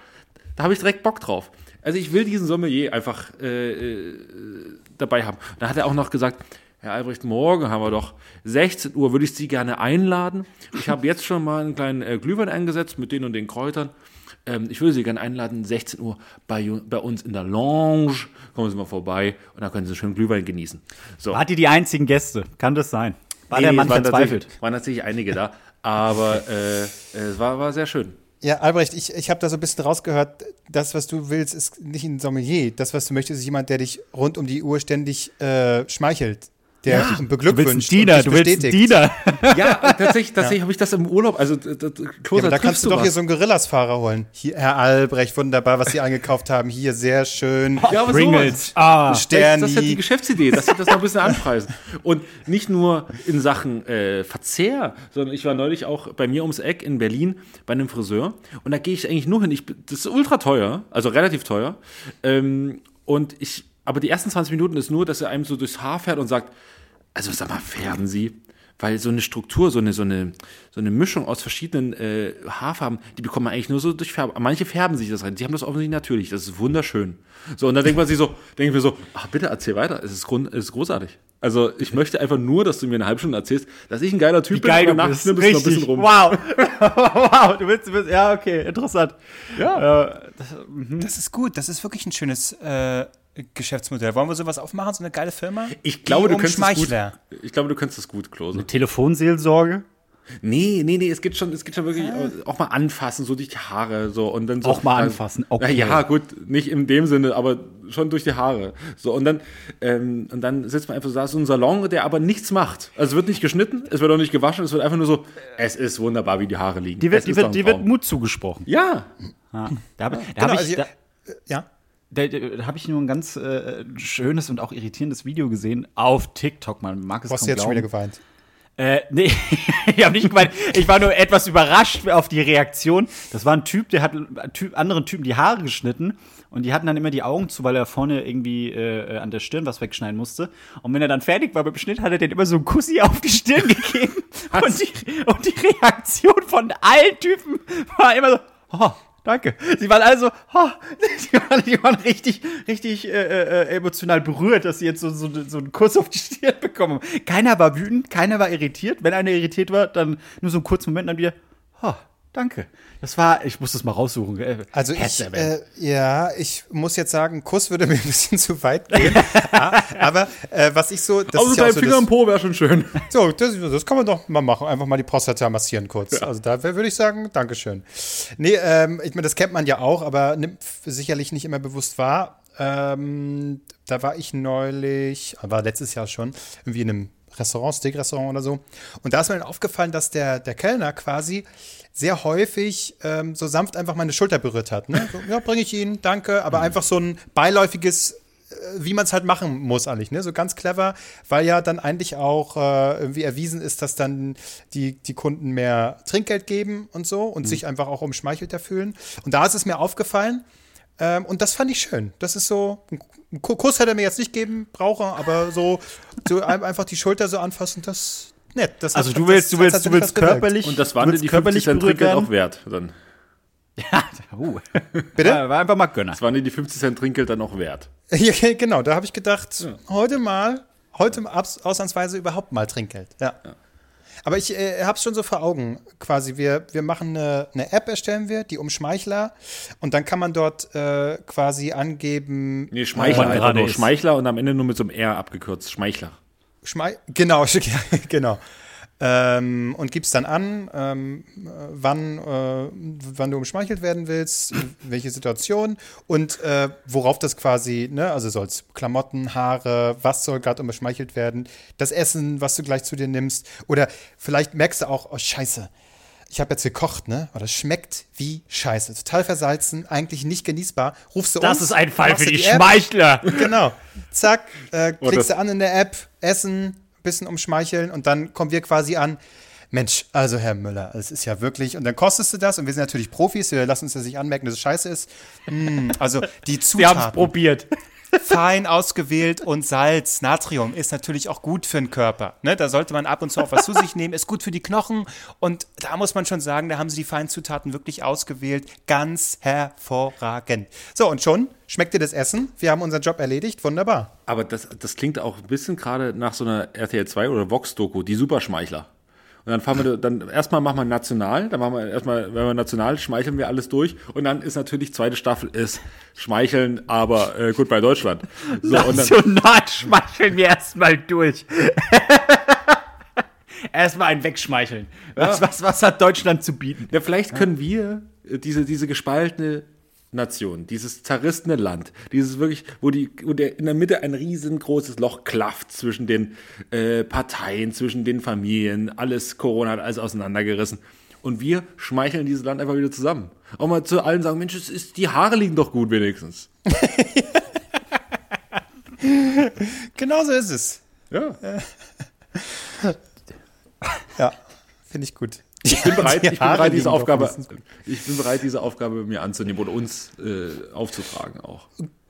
B: da habe ich direkt Bock drauf. Also ich will diesen Sommelier einfach äh, äh, dabei haben. Da hat er auch noch gesagt, Herr Albrecht, morgen haben wir doch 16 Uhr, würde ich Sie gerne einladen. Ich habe jetzt schon mal einen kleinen äh, Glühwein eingesetzt mit den und den Kräutern. Ähm, ich würde Sie gerne einladen, 16 Uhr bei, bei uns in der Lounge. Kommen Sie mal vorbei und da können Sie schön Glühwein genießen. So.
C: Wart ihr die einzigen Gäste? Kann das sein? War
B: Nee,
C: der
B: nee,
C: Mann
B: waren
C: verzweifelt?
B: Waren tatsächlich einige da, aber äh, es war, war sehr schön.
A: Ja, Albrecht, ich, ich habe da so ein bisschen rausgehört, das, was du willst, ist nicht ein Sommelier. Das, was du möchtest, ist jemand, der dich rund um die Uhr ständig äh, schmeichelt. Der dich
C: Du willst
A: beglückwünscht
C: Diener, du willst. Diener.
B: Ja, (laughs) tatsächlich, tatsächlich habe ich das im Urlaub, also d- d- d- Klose,
A: Ja, aber da kannst du doch
B: was.
A: hier so einen Gorillas-Fahrer holen. Hier, Herr Albrecht, wunderbar, was Sie eingekauft haben. Hier, sehr schön. (laughs)
B: ja, aber
C: Pringles. Ah.
B: Das, das ist ja die
A: Sterni.
B: Geschäftsidee, dass sie das noch ein bisschen anpreisen. Und nicht nur in Sachen äh, Verzehr, sondern ich war neulich auch bei mir ums Eck in Berlin bei einem Friseur und da gehe ich eigentlich nur hin. Ich, das ist ultra teuer, also relativ teuer. Ähm, und ich, aber die ersten 20 Minuten ist nur, dass er einem so durchs Haar fährt und sagt, also sag mal, färben Sie? Weil so eine Struktur, so eine, so eine, so eine Mischung aus verschiedenen äh, Haarfarben, die bekommt man eigentlich nur so durch Färben. Manche färben sich das rein, die haben das offensichtlich natürlich, das ist wunderschön. So, und dann denkt man sich so, denke ich mir so, ach bitte erzähl weiter, es ist, grund, es ist großartig. Also ich möchte einfach nur, dass du mir eine halbe Stunde erzählst, dass ich ein geiler Typ
C: Wie geil
B: bin,
C: bist.
B: danach nimmst du noch ein
C: Richtig.
B: bisschen rum.
C: Wow. (laughs) wow, du willst, du willst, ja, okay, interessant.
B: Ja.
C: Äh,
A: Das ist gut. Das ist wirklich ein schönes äh, Geschäftsmodell. Wollen wir sowas aufmachen, so eine geile Firma?
B: Ich glaube,
A: Die
B: du könntest das gut. Ich glaube, du könntest das gut, Klose.
C: Telefonseelsorge?
B: Nee, nee, nee, es geht schon, es geht schon wirklich auch mal anfassen, so durch die Haare, so und dann so.
C: Auch mal
B: dann-
C: anfassen,
B: Na
C: okay.
B: Ja, gut, nicht in dem Sinne, aber schon durch die Haare. So und dann, ähm, und dann sitzt man einfach so, da ist so ein Salon, der aber nichts macht. Also es wird nicht geschnitten, es wird auch nicht gewaschen, es wird einfach nur so, es ist wunderbar, wie die Haare liegen.
C: Die wird,
B: es
C: die wird, die wird. Mut zugesprochen.
B: Ja,
C: Ja. Da habe da
A: Genau,
C: ich,
A: also,
C: da,
A: ja.
C: Da, da hab ich nur ein ganz äh, schönes und auch irritierendes Video gesehen auf TikTok. Man mag es
A: Du hast
C: kaum
A: jetzt schon wieder geweint.
C: Äh, nee, (laughs) ich habe nicht gemeint, ich war nur etwas überrascht auf die Reaktion. Das war ein Typ, der hat typ, anderen Typen die Haare geschnitten und die hatten dann immer die Augen zu, weil er vorne irgendwie äh, an der Stirn was wegschneiden musste. Und wenn er dann fertig war mit dem Schnitt, hat er den immer so einen Kussi auf die Stirn (laughs) gegeben. und, die, und die Reaktion von allen Typen war immer so, oh, danke. Sie waren also, oh, die, (laughs) waren, die waren richtig, richtig äh, äh, emotional berührt, dass sie jetzt so, so, so einen Kuss auf die Stirn bekommen. Keiner war wütend, keiner war irritiert. Wenn einer irritiert war, dann nur so einen kurzen Moment, dann wieder, oh, danke. Das war, ich muss das mal raussuchen.
A: Also ich, äh, ja, ich muss jetzt sagen, Kuss würde mir ein bisschen (laughs) zu weit gehen. Ja, aber äh, was ich so, das
B: also
A: ist ja so,
B: Finger
A: das,
B: im Po wäre schon schön.
A: so das, das kann man doch mal machen, einfach mal die Prostata massieren kurz. Also da würde ich sagen, Dankeschön. Nee, ähm, ich meine, das kennt man ja auch, aber nimmt sicherlich nicht immer bewusst wahr. Ähm, da war ich neulich, war letztes Jahr schon, irgendwie in einem Restaurant, Steak-Restaurant oder so. Und da ist mir dann aufgefallen, dass der, der Kellner quasi sehr häufig ähm, so sanft einfach meine Schulter berührt hat. Ne? So, ja, bringe ich Ihnen, danke. Aber einfach so ein beiläufiges, äh, wie man es halt machen muss eigentlich. Ne? So ganz clever, weil ja dann eigentlich auch äh, irgendwie erwiesen ist, dass dann die, die Kunden mehr Trinkgeld geben und so und sich einfach auch umschmeichelter fühlen. Und da ist es mir aufgefallen, ähm, und das fand ich schön. Das ist so, ein Ku- Kuss hätte er mir jetzt nicht geben brauchen, aber so, so ein- einfach die Schulter so anfassen, das nett. Das
C: Also
A: hat-
C: du willst,
A: das
C: du willst, du willst körperlich,
B: Und das waren dir die 50 Cent Trinkgeld auch wert. Dann. (laughs)
C: Ja, uh.
A: Bitte?
C: Ja, war einfach mal Gönner.
B: Das waren dir die 50 Cent Trinkgeld dann auch wert. (laughs)
A: Ja, genau, da habe ich gedacht, heute mal, heute abs- ausnahmsweise überhaupt mal Trinkgeld. Ja. Aber ich äh, habe es schon so vor Augen, quasi. Wir, wir machen eine, eine App, erstellen wir, die Umschmeichler. Und dann kann man dort äh, quasi angeben.
B: Nee, Schmeichler,
C: gerade
B: nur. Schmeichler und am Ende nur mit so einem R abgekürzt. Schmeichler.
A: Schmei genau, (laughs) genau. Ähm, und gibst dann an, ähm, äh, wann, äh, wann du umschmeichelt werden willst, (coughs) welche Situation und äh, worauf das quasi, ne, also soll es Klamotten, Haare, was soll gerade umschmeichelt werden, das Essen, was du gleich zu dir nimmst. Oder vielleicht merkst du auch, oh Scheiße, ich habe jetzt gekocht, ne? Aber das schmeckt wie Scheiße. Total versalzen, eigentlich nicht genießbar. Rufst du
C: Das
A: uns,
C: ist ein Fall für die
A: App,
C: Schmeichler.
A: Genau. Zack, äh,
B: Oh,
A: klickst du an in der App, Essen, bisschen umschmeicheln und dann kommen wir quasi an. Mensch, also Herr Müller, es ist ja wirklich, und dann kostest du das und wir sind natürlich Profis, wir lassen uns das nicht anmerken, dass es scheiße ist. Mm, also die
C: Sie haben es
A: Zutaten,
C: probiert.
A: Fein ausgewählt und Salz, Natrium ist natürlich auch gut für den Körper. Ne? Da sollte man ab und zu auch was zu sich nehmen, ist gut für die Knochen und da muss man schon sagen, da haben sie die feinen Zutaten wirklich ausgewählt. Ganz hervorragend. So, und schon schmeckt dir das Essen. Wir haben unseren Job erledigt. Wunderbar.
B: Aber das, das klingt auch ein bisschen gerade nach so einer RTL 2 oder Vox-Doku, die Superschmeichler. Und dann fahren wir, dann erstmal machen wir national, dann machen wir erstmal, wenn wir national, schmeicheln wir alles durch. Und dann ist natürlich, zweite Staffel ist Schmeicheln, aber äh, gut bei Deutschland. So,
C: National schmeicheln wir erstmal durch. (laughs) erstmal ein Wegschmeicheln. Was, was, was hat Deutschland zu bieten?
B: ja, vielleicht können wir äh, diese, diese gespaltene Nation, dieses zerrissene Land, dieses wirklich, wo die, wo der in der Mitte ein riesengroßes Loch klafft zwischen den äh, Parteien, zwischen den Familien, alles Corona hat alles auseinandergerissen. Und wir schmeicheln dieses Land einfach wieder zusammen. Auch mal zu allen sagen, Mensch, es ist, die Haare liegen doch gut wenigstens. (laughs)
A: Genau so ist es.
B: Ja. (laughs)
A: Ja, finde ich gut.
B: Ich bin bereit, ich bin bereit diese Aufgabe, ich bin bereit, diese Aufgabe mir anzunehmen oder uns äh, aufzutragen auch.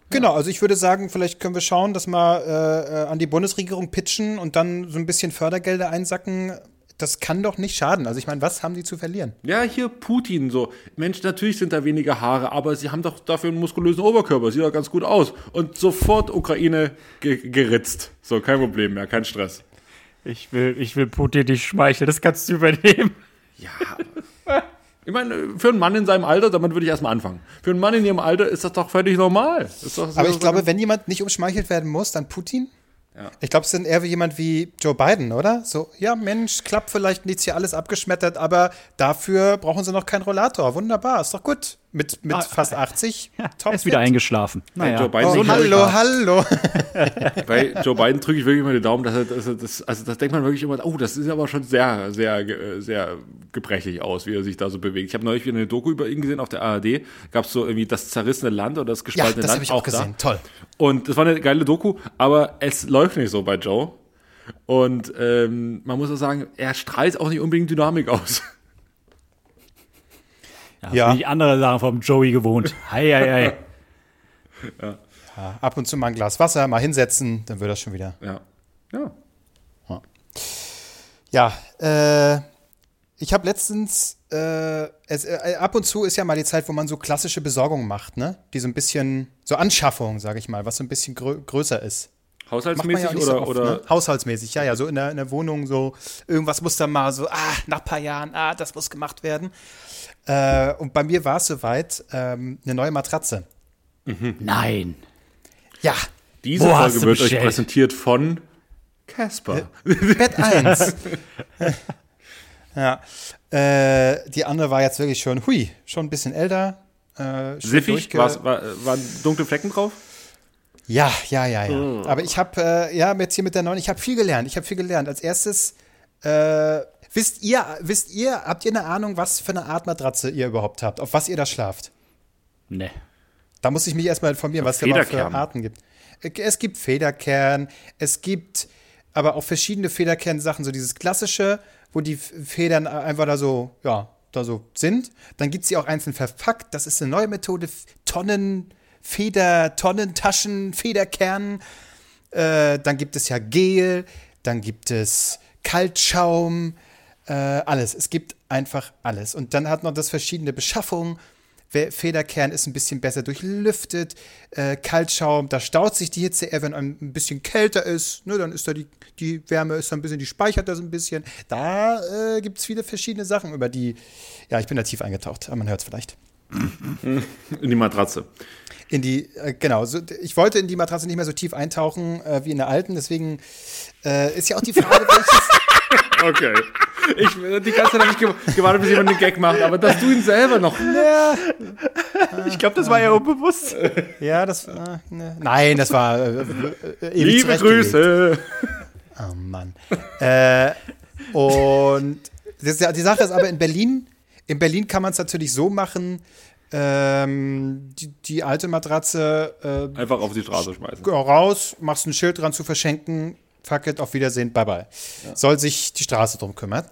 A: Genau, also ich würde sagen, vielleicht können wir schauen, dass wir äh, an die Bundesregierung pitchen und dann so ein bisschen Fördergelder einsacken. Das kann doch nicht schaden. Also ich meine, was haben die zu verlieren?
B: Ja, hier Putin so. Mensch, natürlich sind da weniger Haare, aber sie haben doch dafür einen muskulösen Oberkörper. Sieht doch ganz gut aus. Und sofort Ukraine ge geritzt. So, kein Problem mehr, kein Stress.
C: Ich will, ich will Putin nicht schmeicheln, das kannst du übernehmen.
B: Ja. (laughs) Ich meine, für einen Mann in seinem Alter, damit würde ich erstmal anfangen. Für einen Mann in ihrem Alter ist das doch völlig normal.
A: Aber ich glaube, wenn jemand nicht umschmeichelt werden muss, dann Putin.
B: Ja.
A: Ich glaube, es sind eher wie jemand wie Joe Biden, oder? So, ja, Mensch, klappt vielleicht nichts hier alles abgeschmettert, aber dafür brauchen sie noch keinen Rollator. Wunderbar, ist doch gut. Mit, mit
C: Ah,
A: fast 80. (laughs)
C: Ja,
A: top
C: er ist wieder eingeschlafen. Naja.
B: Joe Biden
A: Oh,
B: so
A: hallo, hallo. (laughs)
B: Bei Joe Biden drücke ich wirklich immer den Daumen, dass er, dass er das, also das denkt man wirklich immer, oh, das sieht aber schon sehr, sehr, sehr gebrechlich aus, wie er sich da so bewegt. Ich habe neulich wieder eine Doku über ihn gesehen auf der ARD. Gab es so irgendwie das zerrissene Land oder das
A: Ja,
B: gespaltene
A: das
B: Land.
A: habe ich auch gesehen.
B: Da.
A: Toll.
B: Und das war eine geile Doku, aber es läuft nicht so bei Joe. Und ähm, man muss auch sagen, er strahlt auch nicht unbedingt Dynamik aus.
C: Ja,
A: Ja.
C: Bin ich andere Sachen vom Joey gewohnt. Hei, hei, hei. (laughs)
A: Ja, ab und zu mal ein Glas Wasser, mal hinsetzen, dann wird das schon wieder.
B: Ja. Ja.
A: Ja, äh, ich habe letztens, äh, es, äh, ab und zu ist ja mal die Zeit, wo man so klassische Besorgungen macht, ne? Die so ein bisschen, so Anschaffungen, sage ich mal, was so ein bisschen grö größer ist.
B: Haushaltsmäßig
A: ja
B: oder,
A: so oft,
B: oder
A: ne? Haushaltsmäßig, ja, ja, so in der, in der Wohnung so, irgendwas muss da mal so, ah, nach ein paar Jahren, ah, das muss gemacht werden. Äh, und bei mir war es soweit, ähm, eine neue Matratze.
C: Nein.
A: Ja,
B: diese
C: Wo
B: Folge wird euch
C: bestellt?
B: präsentiert von Casper.
A: Bett 1. (laughs) (laughs) ja. Äh, die andere war jetzt wirklich schon, hui, schon ein bisschen älter. Äh,
B: Siffig? war, waren dunkle Flecken drauf?
A: Ja, ja, ja, ja. Aber ich habe, äh, ja, jetzt hier mit der neuen, ich habe viel gelernt. Ich habe viel gelernt. Als erstes, äh, wisst ihr, wisst ihr, habt ihr eine Ahnung, was für eine Art Matratze ihr überhaupt habt? Auf was ihr da schlaft?
C: Ne.
A: Da muss ich mich erstmal informieren, was es da überhaupt für. Arten gibt. Es gibt Federkern, es gibt aber auch verschiedene Federkern-Sachen, so dieses klassische, wo die Federn einfach da so, ja, da so sind. Dann gibt es sie auch einzeln verpackt. Das ist eine neue Methode. Tonnen, Feder, Tonnentaschen, Federkern. Äh, dann gibt es ja Gel, dann gibt es Kaltschaum, äh, alles. Es gibt einfach alles. Und dann hat noch das verschiedene Beschaffungen. Federkern ist ein bisschen besser durchlüftet. Äh, Kaltschaum, da staut sich die Hitze eher, wenn ein bisschen kälter ist. Ne, dann ist da die, die Wärme ist da ein bisschen, die speichert das ein bisschen. Da äh, gibt es viele verschiedene Sachen, über die, ja, ich bin da tief eingetaucht, aber man hört es vielleicht.
B: In die Matratze.
A: In die, äh, genau, so, ich wollte in die Matratze nicht mehr so tief eintauchen äh, wie in der alten, deswegen äh, ist ja auch die Frage, (laughs) welches.
B: Okay. Ich, die ganze Zeit habe ich gewartet, bis jemand einen Gag macht, aber dass du ihn selber noch. Ja.
C: Ich glaube, das war ja unbewusst.
A: Ja, das. Äh, ne. Nein, das war. Äh,
B: äh, Liebe Grüße.
A: Oh Mann. äh, und das, die Sache ist aber in Berlin. In Berlin kann man es natürlich so machen, ähm, die, die, alte Matratze
B: äh, einfach auf die Straße schmeißen.
A: Raus, machst ein Schild dran zu verschenken, fuck it, auf Wiedersehen, bye bye. Ja. Soll sich die Straße drum kümmern.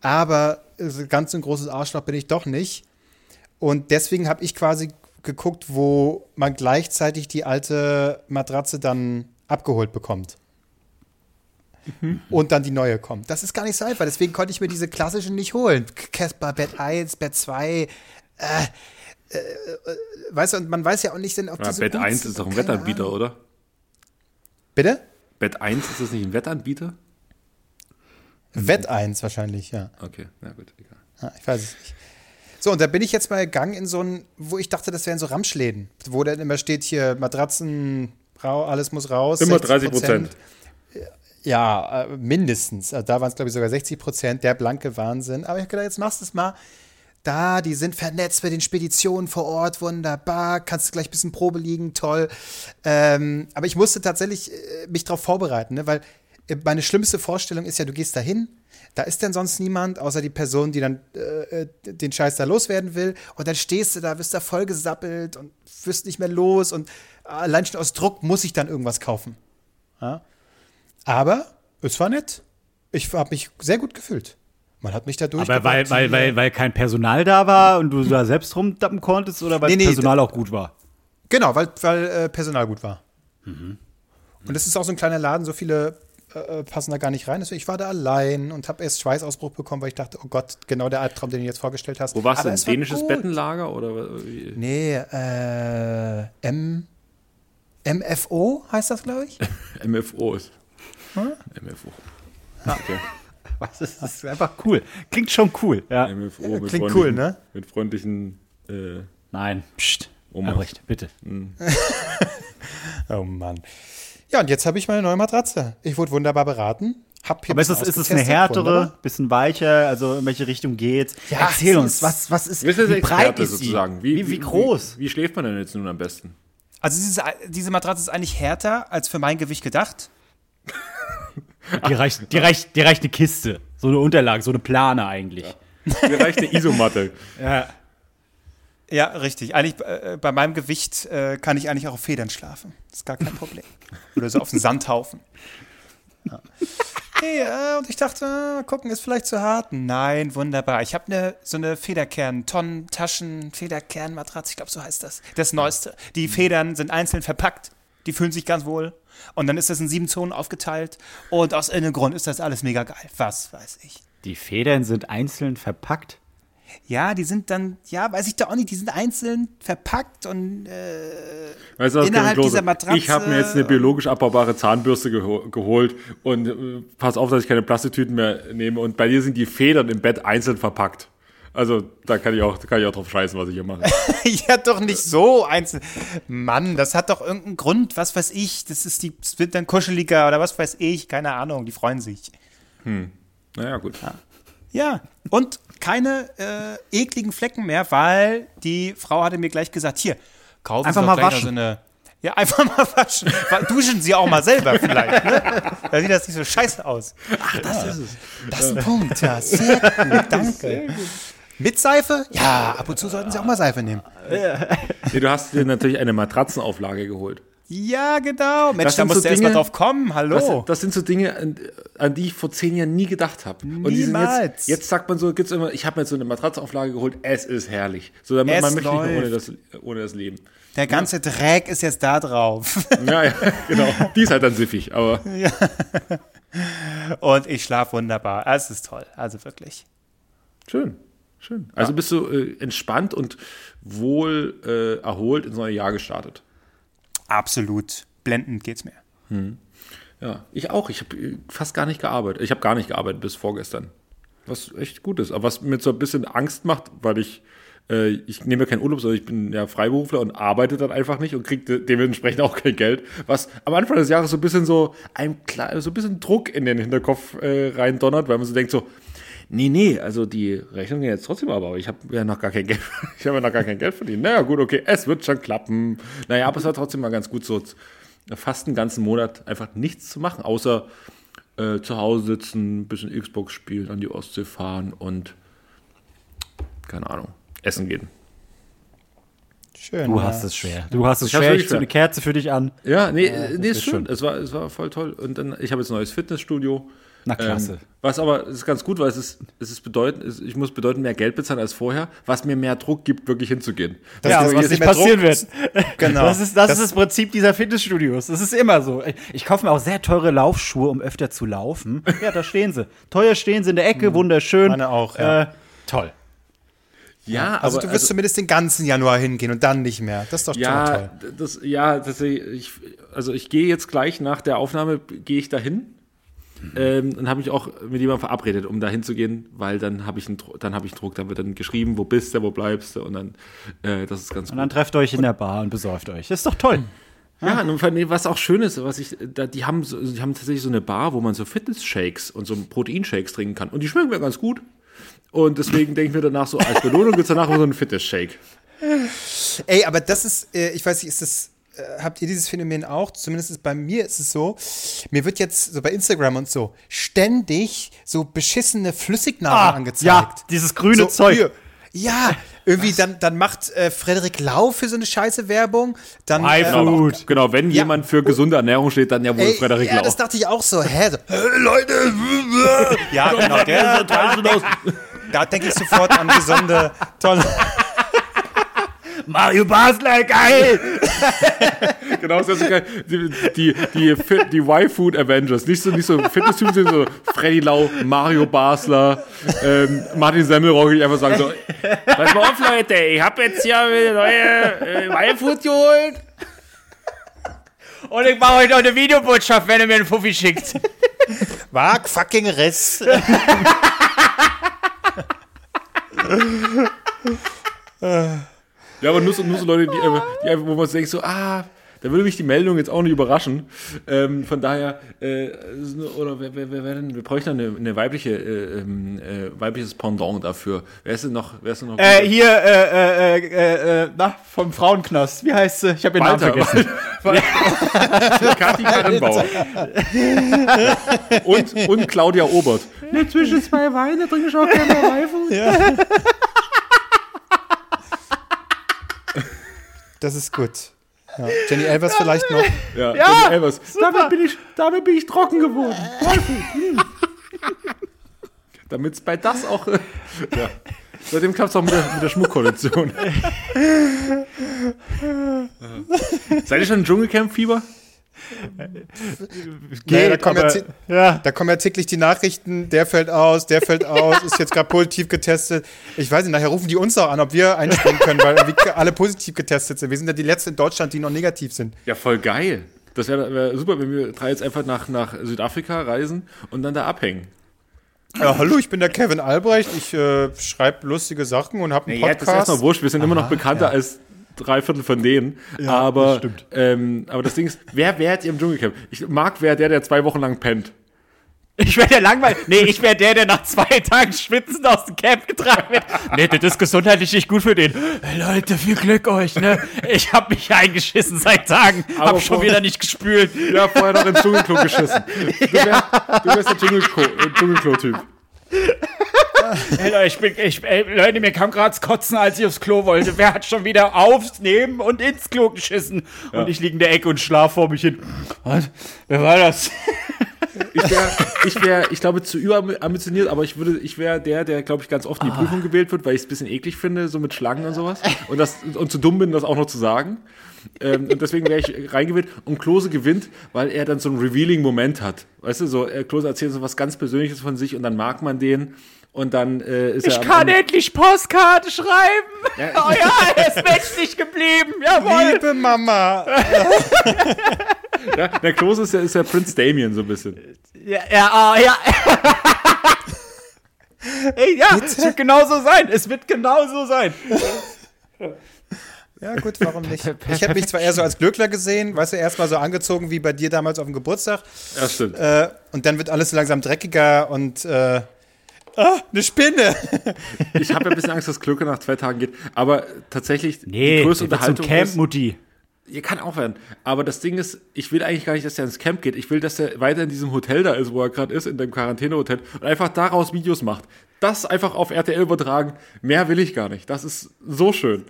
A: Aber äh, ganz ein großes Arschloch bin ich doch nicht. Und deswegen habe ich quasi geguckt, wo man gleichzeitig die alte Matratze dann abgeholt bekommt. Mhm. Und dann die neue kommt. Das ist gar nicht so einfach. Deswegen konnte ich mir diese klassischen nicht holen. Casper, Bett 1, Bett 2. Äh, äh, äh, weißt du, und man weiß ja auch nicht, denn
B: auf ja, diese Bett 1 ist doch ein Wettanbieter, oder?
A: Bitte?
B: Bett 1, ist das nicht ein Wettanbieter?
A: Wett 1 wahrscheinlich, ja.
B: Okay, na gut, egal.
A: Ja, ich weiß es nicht. So, und da bin ich jetzt mal gegangen in so ein, wo ich dachte, das wären so Ramschläden, wo dann immer steht hier Matratzen, alles muss raus.
B: Immer 30 Prozent.
A: Ja, äh, mindestens. Also da waren es, glaube ich, sogar 60 Prozent, der blanke Wahnsinn. Aber ich habe gedacht, jetzt machst du es mal. Da, die sind vernetzt mit den Speditionen vor Ort, wunderbar. Kannst du gleich ein bisschen Probe liegen, toll. Ähm, aber ich musste tatsächlich äh, mich darauf vorbereiten, ne? weil äh, meine schlimmste Vorstellung ist ja, du gehst da hin, da ist denn sonst niemand, außer die Person, die dann äh, äh, den Scheiß da loswerden will. Und dann stehst du da, wirst da voll gesappelt und wirst nicht mehr los. Und allein schon aus Druck muss ich dann irgendwas kaufen. Ja? Aber es war nett. Ich habe mich sehr gut gefühlt. Man hat mich da durch.
C: Aber weil, weil, weil, weil kein Personal da war und du da selbst rumdappen konntest oder weil nee, nee, Personal auch gut war?
A: Genau, weil, weil äh, Personal gut war. Mhm. Und es ist auch so ein kleiner Laden, so viele äh, äh, passen da gar nicht rein. Deswegen, ich war da allein und habe erst Schweißausbruch bekommen, weil ich dachte, oh Gott, genau der Albtraum, den du jetzt vorgestellt hast.
B: Wo warst du? Ein dänisches gut. Bettenlager oder
A: wie? Nee, äh, M MFO heißt das, glaube ich. (laughs)
B: MFO ist. Hm? MFO.
C: Okay. (laughs) Was ist das? Ist einfach cool. Klingt schon cool. Ja.
A: MFO mit Klingt cool, ne?
B: Mit freundlichen. Äh,
C: Nein. Psst. Oma. Albrecht, bitte. Mhm. (laughs)
A: oh Mann. Ja, und jetzt habe ich meine neue Matratze. Ich wurde wunderbar beraten.
C: Hab Aber ist es, ist es eine härtere, wunderbar. bisschen weicher? Also in welche Richtung geht's? Ja, Erzähl uns, was, was ist,
B: wie breit ist sozusagen?
C: Wie, wie, wie groß?
B: Wie, wie, schläft man denn jetzt nun am besten?
A: Also diese, diese Matratze ist eigentlich härter als für mein Gewicht gedacht.
C: Die, reicht, die, reicht, die reicht eine Kiste, so eine Unterlage, so eine Plane eigentlich.
B: Ja. Die reicht eine Isomatte.
A: ja. Ja, richtig. Eigentlich äh, bei meinem Gewicht äh, kann ich eigentlich auch auf Federn schlafen. Das ist gar kein Problem. Oder so auf dem Sandhaufen. Ja. Hey, äh, und ich dachte, äh, gucken ist vielleicht zu hart. Nein, wunderbar. Ich habe ne, so eine Federkern, Tonnen, Taschen, Federkernmatratze, ich glaube, so heißt das. Das Neueste. Die Federn sind einzeln verpackt. Die fühlen sich ganz wohl. Und dann ist das in sieben Zonen aufgeteilt. Und aus irgendeinem Grund ist das alles mega geil. Was weiß ich.
C: Die Federn sind einzeln verpackt?
A: Ja, die sind dann, ja, weiß ich doch auch nicht, die sind einzeln verpackt und äh,
B: weißt du, innerhalb dieser Matratze. Ich habe mir jetzt eine biologisch abbaubare Zahnbürste geho geholt und äh, pass auf, dass ich keine Plastiktüten mehr nehme. Und bei dir sind die Federn im Bett einzeln verpackt. Also da kann ich auch, kann ich auch drauf scheißen, was ich hier mache. (laughs)
A: ja, doch nicht so einzeln. Mann, das hat doch irgendeinen Grund, was weiß ich. Das ist die, das wird dann kuscheliger oder was weiß ich, keine Ahnung, die freuen sich.
B: Hm. Naja, gut.
A: Ja. ja. Und keine äh, ekligen Flecken mehr, weil die Frau hatte mir gleich gesagt, hier, kaufen
C: einfach Sie mal waschen. So
A: eine, ja, einfach mal (laughs) waschen. Duschen Sie auch mal selber vielleicht, ne? Da sieht das nicht so scheiße aus.
C: Ach, das ja. ist es.
A: Das ist ein Punkt, ja. Sehr gut, (laughs) danke. Sehr gut. Mit Seife? Ja, ab und zu sollten Sie auch mal Seife nehmen.
B: Nee, du hast dir natürlich eine Matratzenauflage geholt.
A: Ja, genau. Mensch, da musst so du erst mal drauf kommen. Hallo.
B: Das, das, sind so Dinge, an, an, die ich vor zehn Jahren nie gedacht habe.
A: Und Niemals.
B: Jetzt, jetzt, sagt man so, gibt's immer, ich habe mir jetzt so eine Matratzenauflage geholt, es ist herrlich. So, damit, man möchte läuft. nicht mehr ohne das, ohne das Leben.
A: Der ganze ja. Dreck ist jetzt da drauf. (laughs)
B: Ja, ja, genau. Die ist halt dann siffig, aber. Ja.
A: Und ich schlafe wunderbar. Es ist toll. Also wirklich.
B: Schön. Schön. Also bist du äh, entspannt und wohl äh, erholt ins neue Jahr gestartet.
A: Absolut. Blendend geht's mir.
B: Ja, ich auch. Ich habe fast gar nicht gearbeitet. Ich habe gar nicht gearbeitet bis vorgestern. Was echt gut ist. Aber was mir so ein bisschen Angst macht, weil ich, äh, ich nehme ja keinen Urlaub, sondern ich bin ja Freiberufler und arbeite dann einfach nicht und kriege de dementsprechend auch kein Geld. Was am Anfang des Jahres so ein bisschen so ein klar, so ein bisschen Druck in den Hinterkopf äh, rein donnert, weil man so denkt so, nee, nee, also die Rechnung geht jetzt trotzdem aber, aber ich habe ja noch gar kein Geld, (laughs) ich habe ja noch gar kein Geld verdient. Naja, gut, okay, es wird schon klappen. Naja, aber es war trotzdem mal ganz gut so fast einen ganzen Monat einfach nichts zu machen, außer äh, zu Hause sitzen, ein bisschen Xbox spielen, an die Ostsee fahren und keine Ahnung, essen gehen.
A: Schön.
C: Du
A: ja.
C: hast es schwer. Du hast es
B: Ich
C: schwer.
B: wirklich
C: Ich zünd eine Kerze für dich an.
B: Ja, nee, äh, nee,
C: ist
B: ist schön.
C: schön.
B: Es war, es war voll toll. Und dann, ich habe jetzt ein neues Fitnessstudio.
C: Na, klasse.
B: Ähm, was aber es ist ganz gut, weil es ist, es ist bedeutend, es, ich muss bedeutend mehr Geld bezahlen als vorher, was mir mehr Druck gibt, wirklich hinzugehen.
A: Das
C: ja,
A: ist
C: was
A: jetzt
C: nicht passieren
A: Druck.
C: wird. (laughs)
A: Genau.
C: Das ist das,
A: Das-
C: ist das Prinzip dieser Fitnessstudios. Das ist immer so. Ich, ich kaufe mir auch sehr teure Laufschuhe, um öfter zu laufen. (laughs) Ja, da stehen sie. Teuer stehen sie in der Ecke, wunderschön.
A: Meine auch, ja.
C: Äh, toll.
B: Ja,
A: Also
B: aber
A: du wirst zumindest den ganzen Januar hingehen und dann nicht mehr. Das ist doch
B: ja,
A: toll.
B: das, ja, tatsächlich. Ich, also ich gehe jetzt gleich nach der Aufnahme gehe ich dahin. Ähm, und habe mich auch mit jemandem verabredet, um da hinzugehen, weil dann habe ich einen, dann habe ich einen Druck, da wird dann geschrieben, wo bist du, wo bleibst du und dann, äh, das ist ganz
C: Und dann trefft euch in der Bar und besäuft euch. Das ist doch toll.
B: Ja, und was auch schön ist, was ich, da, die haben so, die haben tatsächlich so eine Bar, wo man so Fitness-Shakes und so Proteinshakes trinken kann. Und die schmecken mir ganz gut. Und deswegen denke ich mir danach so, als Belohnung gibt es danach so einen Fitness-Shake.
A: Ey, aber das ist, äh, ich weiß nicht, ist das, habt ihr dieses Phänomen auch? Zumindest ist, bei mir ist es so, mir wird jetzt so bei Instagram und so ständig so beschissene Flüssignahrung angezeigt.
C: Ah, ja, dieses grüne
A: so,
C: Zeug.
A: hier. Ja, irgendwie dann, dann macht äh, Frederik Lau für so eine scheiße Werbung. Dann,
C: Hi,
A: äh.
B: Genau, wenn
A: Ja.
B: jemand für gesunde Ernährung steht, dann ja wohl
A: Ey,
B: Frederik
A: ja,
B: Lau.
A: das dachte ich auch so. Hä? So, hey, Leute. (laughs) ja, (laughs) genau. Der, da da denke ich sofort an gesunde, tolle.
C: Mario Basler, geil! (laughs)
B: Genau, das ist so geil. Die, die, die, Fit- die Y-Food Avengers. Nicht so, nicht so Fitness-Typen, sondern so Freddy Lau, Mario Basler, ähm, Martin Semmelrogge, die einfach sagen so, pass mal auf, Leute, ich habe jetzt hier eine neue äh, Y-Food geholt.
C: Und ich mache euch noch eine Videobotschaft, wenn ihr mir einen Fuffi schickt.
A: Wag fucking Riss. (laughs)
B: Ja, aber nur so, nur so Leute, die, einfach- die einfach, wo man sich denkt so, ah, da würde mich die Meldung jetzt auch nicht überraschen. Ähm, von daher, äh, oder wer, wer, wer, wer denn, wir bräuchten eine, eine weibliche, äh, ähm, äh, weibliches Pendant dafür. Wer ist denn noch, wer ist denn noch?
C: Äh, hier, äh, äh, äh, äh, na, vom Frauenknast. Wie heißt sie? Ich habe ihren Namen vergessen. (laughs) (laughs)
B: Kathi Karrenbauer. (laughs) und, und Claudia Obert.
C: Ne, zwischen zwei Weine trinke ich auch gerne Weifen.
A: Das ist gut. Ja. Jenny Elvers vielleicht noch.
B: Ja,
C: Ja,
B: Jenny Elvers. Damit bin, ich, damit bin ich trocken geworden. Damit es bei das auch. Äh, ja. Seitdem klappt es auch mit der, mit der Schmuckkollektion. (laughs) Seid ihr schon im Dschungelcamp-Fieber?
A: Nee, da, kommen ja,
C: aber- Ja.
A: da kommen ja täglich die Nachrichten, der fällt aus, der fällt aus, ist jetzt gerade positiv getestet. Ich weiß nicht, nachher rufen die uns auch an, ob wir einspringen können, weil alle positiv getestet sind. Wir sind ja die Letzten in Deutschland, die noch negativ sind.
B: Ja, voll geil. Das wäre wär super, wenn wir drei jetzt einfach nach, nach Südafrika reisen und dann da abhängen.
A: Ja, hallo, ich bin der Kevin Albrecht. Ich äh, schreibe lustige Sachen und habe einen
B: Ja, das ist
A: Podcast.
B: erstmal wurscht. Wir sind immer noch bekannter als drei Viertel von denen. aber,
C: das stimmt.
B: Ähm, aber das Ding ist, wer wärt ihr im Dschungelcamp? Ich mag wer der, der zwei Wochen lang pennt.
C: Ich wäre der langweilig. Nee, ich wäre der, der nach zwei Tagen schwitzend aus dem Camp getragen wird. Nee, das ist gesundheitlich nicht gut für den. Hey, Leute, viel Glück euch, ne? Ich hab mich eingeschissen seit Tagen.
B: Aber
C: hab schon wieder nicht gespült.
B: Ja, vorher noch ins Dschungelklo geschissen. (laughs) Du, wär, du wärst der Dschungelklo- Dschungelklo-Typ.
C: Hey, Leute, ich bin, ich, ey, Leute, mir kam gerade Kotzen, als ich aufs Klo wollte. Wer hat schon wieder aufs, neben und ins Klo geschissen? Und ich liege in der Ecke und schlaf vor mich hin. Was? Wer war das?
B: Ich wäre, ich, wär, ich glaube, zu überambitioniert, aber ich würde, ich wäre der, der, glaube ich, ganz oft in die Prüfung gewählt wird, weil ich es ein bisschen eklig finde, so mit Schlangen und sowas. Und, das, und zu dumm bin, das auch noch zu sagen. Ähm, und deswegen wäre ich reingewählt. Und Klose gewinnt, weil er dann so einen revealing Moment hat. Weißt du, so, äh, Klose erzählt so was ganz Persönliches von sich und dann mag man den. Und dann äh, ist
C: Ich
B: er. am
C: kann
B: Ende-
C: endlich Postkarte schreiben. (laughs)
B: Ja,
C: Oh ja, er ist menschlich geblieben. Jawohl.
A: Liebe Mama. (laughs)
B: ja, der Klose ist ja, ist ja Prinz Damien so ein bisschen.
C: Ja, ja, ah, ja. (laughs) Ey, ja, es wird genauso sein. Es wird genauso sein.
A: Ja, gut, warum nicht? Ich hätte mich zwar eher so als Glückler gesehen, weißt du, erstmal so angezogen wie bei dir damals auf dem Geburtstag.
B: Ja, stimmt.
A: Äh, und dann wird alles langsam dreckiger und äh, ah, eine Spinne. (laughs)
B: Ich habe ja ein bisschen Angst, dass Klöcke nach zwei Tagen geht. Aber tatsächlich,
C: Nee,
B: die größte
C: der wird zum
B: Unterhaltung
C: Camp,
B: ist,
C: Mutti.
B: Ihr kann auch werden. Aber das Ding ist, ich will eigentlich gar nicht, dass er ins Camp geht. Ich will, dass er weiter in diesem Hotel da ist, wo er gerade ist, in dem Quarantänehotel und einfach daraus Videos macht. Das einfach auf RTL übertragen. Mehr will ich gar nicht. Das ist so schön.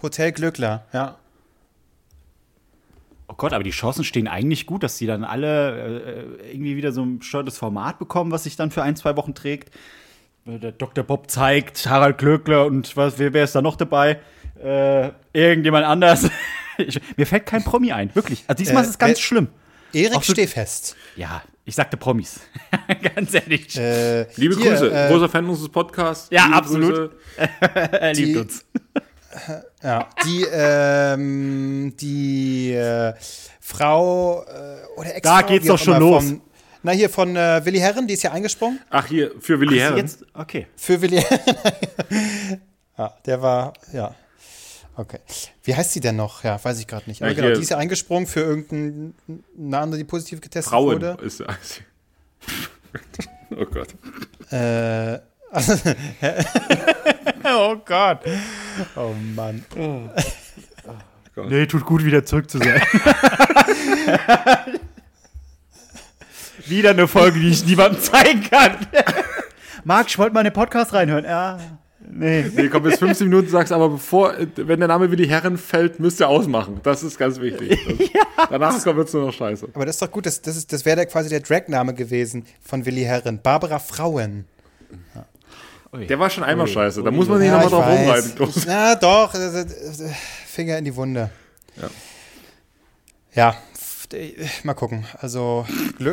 A: Hotel Glückler, ja.
C: Oh Gott, aber die Chancen stehen eigentlich gut, dass die dann alle äh, irgendwie wieder so ein bescheuertes Format bekommen, was sich dann für ein, zwei Wochen trägt. Äh, Der Dr. Bob zeigt, Harald Glöckler und was, wer, wer ist da noch dabei? Äh, irgendjemand anders. (laughs) ich, mir fällt kein Promi ein, wirklich. Also diesmal
A: Äh,
C: ist es ganz
A: äh,
C: schlimm.
A: Erik
C: so-
A: Stehfest.
C: Ja, ich sagte Promis. (laughs) ganz ehrlich.
A: Äh,
B: Liebe
A: hier,
B: Grüße.
A: Äh,
B: Großer Fan unseres Podcasts.
C: Ja,
B: Liebe
C: absolut. Er (laughs) liebt
A: die-
C: uns.
A: Ja, die, ähm, die äh, Frau äh, oder Ex-Frau.
C: Da geht's doch
A: auch
C: schon los.
A: Von, na, hier von äh, Willi Herren, die ist ja eingesprungen.
B: Ach, hier, für Willi Herren.
C: Jetzt, okay.
A: Für Willi Herren. (laughs) ja, der war, ja. Okay. Wie heißt sie denn noch? Ja, weiß ich gerade nicht. Aber
B: Ja,
A: genau, die ist ja eingesprungen für irgendeine andere, die positiv getestet
B: Frauen
A: wurde.
B: ist. (laughs) Oh Gott.
A: Äh, (laughs) (laughs) oh Gott. Oh Mann.
C: Nee, tut gut, wieder zurück zu sein. (laughs) wieder eine Folge, die ich niemandem zeigen kann. (laughs) Marc, ich wollte mal in den Podcast reinhören. Ja, nee.
B: Nee, komm, bis 15 Minuten sagst, aber bevor, wenn der Name Willi Herren fällt, müsst ihr ausmachen. Das ist ganz wichtig. Das, Danach wird es nur noch scheiße.
A: Aber das ist doch gut, das, das, ist- das wäre quasi der Dragname gewesen von Willi Herren. Barbara Frauen.
B: Der war schon einmal scheiße. Da muss man nicht nochmal
A: ich
B: drauf
A: weiß.
B: rumreiten.
A: Ja, doch. Finger in die Wunde.
B: Ja.
A: Ja, äh, mal gucken. Also,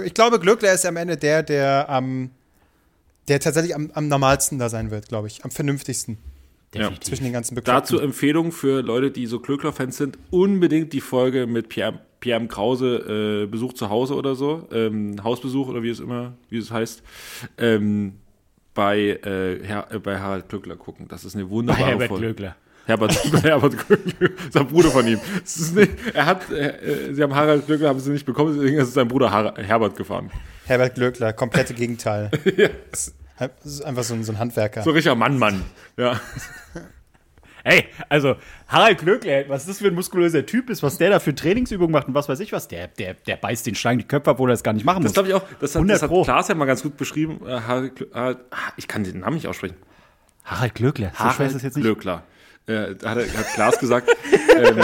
A: ich glaube, Glückler ist am Ende der, der am, der tatsächlich am, am normalsten da sein wird, glaube ich. Am vernünftigsten
C: Definitiv.
A: zwischen den ganzen Bekloppten.
B: Dazu Empfehlung für Leute, die so Klöckler-Fans sind, unbedingt die Folge mit Pierre, Pierre M. Krause, äh, Besuch zu Hause oder so, ähm, Hausbesuch oder wie es immer, wie es heißt, ähm, bei, äh, Herr, äh, bei Harald Klöckler gucken. Das ist eine
C: Bei
B: wunderbare
C: Herbert
B: Folge.
C: Glöckler.
B: Herbert, (laughs) bei Herbert Glöckler, das ist ein Bruder von ihm. Nicht, er hat, äh, sie haben Harald Glöckler, haben sie nicht bekommen, deswegen ist sein Bruder Har Herbert gefahren.
A: Herbert Glöckler, komplette Gegenteil. (laughs) Das ist einfach so ein, so ein Handwerker.
B: So richtiger Mann, Mann. Ja.
C: Hey, also Harald Glöckler, was das für ein muskulöser Typ ist, was der da für Trainingsübungen macht und was weiß ich was, der, der, der beißt den Schlangen die Köpfe ab, obwohl er das gar nicht machen
B: Das
C: muss.
B: glaube ich auch, das hat,
C: 100
B: das hat. Klaas ja mal ganz gut beschrieben. Äh, Harald, Harald, ah, ich kann den Namen nicht aussprechen.
C: Harald Glöckler, so schwer ist es jetzt nicht.
B: Glöckler. Äh, da hat, hat Klaas gesagt, (laughs)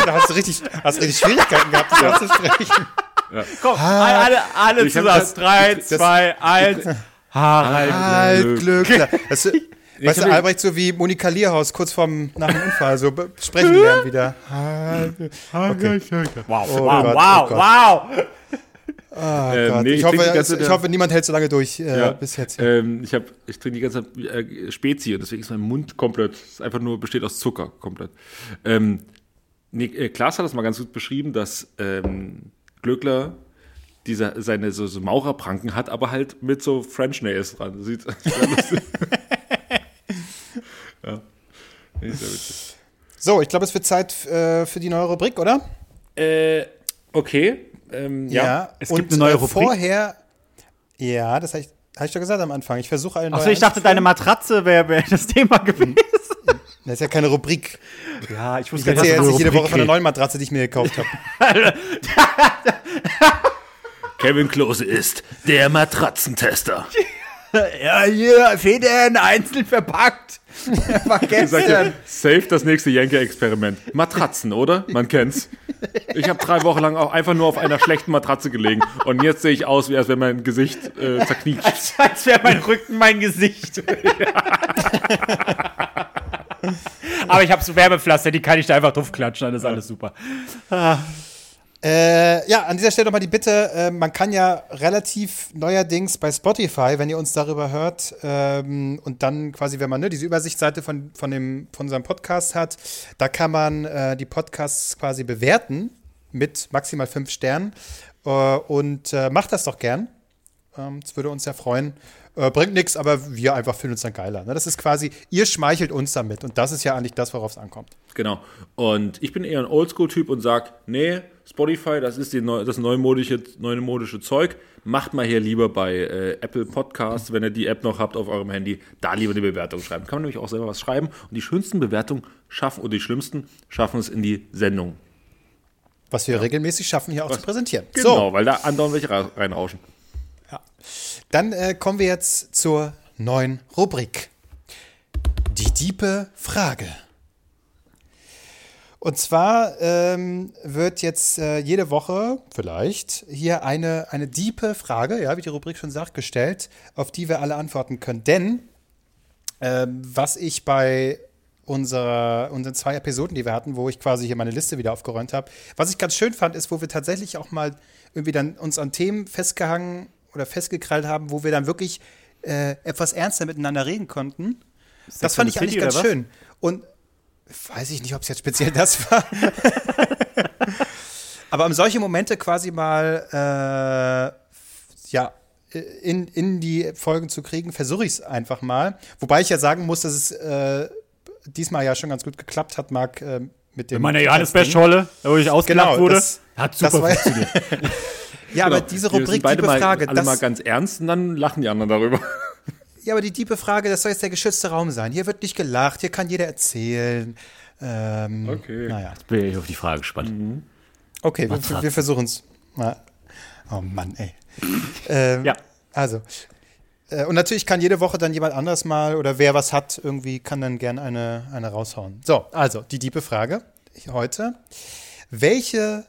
A: Da hast du richtig, hast richtig Schwierigkeiten gehabt, das auszusprechen.
C: Komm, alle, alle zusammen.
B: das-
C: Drei,
B: das-
C: zwei, eins. Harald.
A: Halt Glöckler. Das, weißt du, Albrecht, so wie Monika Lierhaus kurz vorm, nach dem Unfall, so sprechen lernen wieder. (laughs)
C: Wow,
A: Oh
C: wow,
A: Gott,
C: wow,
A: oh
C: wow.
B: ähm,
A: Gott,
B: nee,
A: ich,
B: ich
A: hoffe,
B: ganze
A: ich hoffe, niemand hält so lange durch äh,
B: ja,
A: bis jetzt.
B: ähm, ich, hab, ich trinke die ganze Zeit äh, Spezi und deswegen ist mein Mund komplett, ist einfach nur besteht aus Zucker komplett. Ähm, nee, äh, Klaas hat das mal ganz gut beschrieben, dass ähm, Glöckler dieser, seine so, so Maurerpranken hat, aber halt mit so French Nails dran. Sieht. (laughs) ja. Nee, sehr witzig.
A: So, ich glaube, es wird Zeit äh, für die neue Rubrik, oder?
B: Äh, okay. Ähm, ja.
C: es gibt eine neue
A: äh,
C: Rubrik.
A: Vorher, ja, das habe ich, hab ich doch gesagt am Anfang. Ich versuche eine neue
C: Achso, ich dachte, deine Matratze wäre wär das Thema gewesen.
A: Das ist ja keine Rubrik.
C: Ja, ich
A: Ich
C: wusste
A: erzähle jetzt nicht jede Woche von
C: von
A: einer neuen Matratze, die ich mir gekauft habe. (laughs)
B: Kevin Klose ist der Matratzentester. (laughs)
C: Ja, hier, Federn, einzeln verpackt. (laughs)
B: Sag dir, safe das nächste Jenke-Experiment. Matratzen, oder? Man kennt's. Ich habe drei Wochen lang auch einfach nur auf einer schlechten Matratze gelegen und jetzt sehe ich aus, wie als wäre mein Gesicht äh, zerknietscht.
C: Als wäre mein Rücken mein Gesicht. (laughs) Aber ich habe so Wärmepflaster, die kann ich da einfach drauf klatschen, dann ist alles super.
A: Äh, ja, an dieser Stelle nochmal die Bitte, äh, man kann ja relativ neuerdings bei Spotify, wenn ihr uns darüber hört, ähm, und dann quasi, wenn man ne, diese Übersichtsseite von, von, dem, von unserem Podcast hat, da kann man äh, die Podcasts quasi bewerten mit maximal fünf Sternen. Äh, und äh, macht das doch gern. Ähm, das würde uns ja freuen. Äh, bringt nichts, aber wir einfach finden uns dann geiler. Ne? Das ist quasi, ihr schmeichelt uns damit. Und das ist ja eigentlich das, worauf es ankommt.
B: Genau. Und ich bin eher ein Oldschool-Typ und sage, nee, Spotify, das ist die neu, das neumodische, neumodische Zeug. Macht mal hier lieber bei äh, Apple Podcasts, wenn ihr die App noch habt auf eurem Handy, da lieber eine Bewertung schreiben. Kann man nämlich auch selber was schreiben. Und die schönsten Bewertungen schaffen, oder die schlimmsten, schaffen es in die Sendung.
A: Was wir ja. regelmäßig schaffen, hier auch was? zu präsentieren.
B: Genau, so. weil da andauernd welche reinrauschen.
A: Dann äh, kommen wir jetzt zur neuen Rubrik. Die diepe Frage. Und zwar ähm, wird jetzt äh, jede Woche vielleicht hier eine, eine diepe Frage, ja, wie die Rubrik schon sagt, gestellt, auf die wir alle antworten können. Denn ähm, was ich bei unserer, unseren zwei Episoden, die wir hatten, wo ich quasi hier meine Liste wieder aufgeräumt habe, was ich ganz schön fand, ist, wo wir tatsächlich auch mal irgendwie dann uns an Themen festgehangen oder festgekrallt haben, wo wir dann wirklich äh, etwas ernster miteinander reden konnten. Das, das fand ich eigentlich ganz schön. Und weiß ich nicht, ob es jetzt speziell das (laughs) war. Aber um solche Momente quasi mal äh, ja, in, in die Folgen zu kriegen, versuche ich es einfach mal. Wobei ich ja sagen muss, dass es äh, diesmal ja schon ganz gut geklappt hat, Marc, äh, mit dem.
C: Meine Johannes Bescholle, wo ich ausgelacht genau, wurde, das, hat super
A: das funktioniert. (laughs) Ja, genau. aber diese Rubrik,
B: die Frage. Mal, alle das, mal ganz ernst und dann lachen die anderen darüber. (laughs)
A: Ja, aber die tiefe Frage, das soll jetzt der geschützte Raum sein. Hier wird nicht gelacht, hier kann jeder erzählen. Ähm,
B: okay.
C: Naja. Jetzt bin ich auf die Frage gespannt. Mhm.
A: Okay, wir, wir versuchen es. Oh Mann, ey. (laughs) ähm, ja. Also. Äh, und natürlich kann jede Woche dann jemand anderes mal oder wer was hat, irgendwie kann dann gerne eine, eine raushauen. So, also die diebe Frage heute. Welche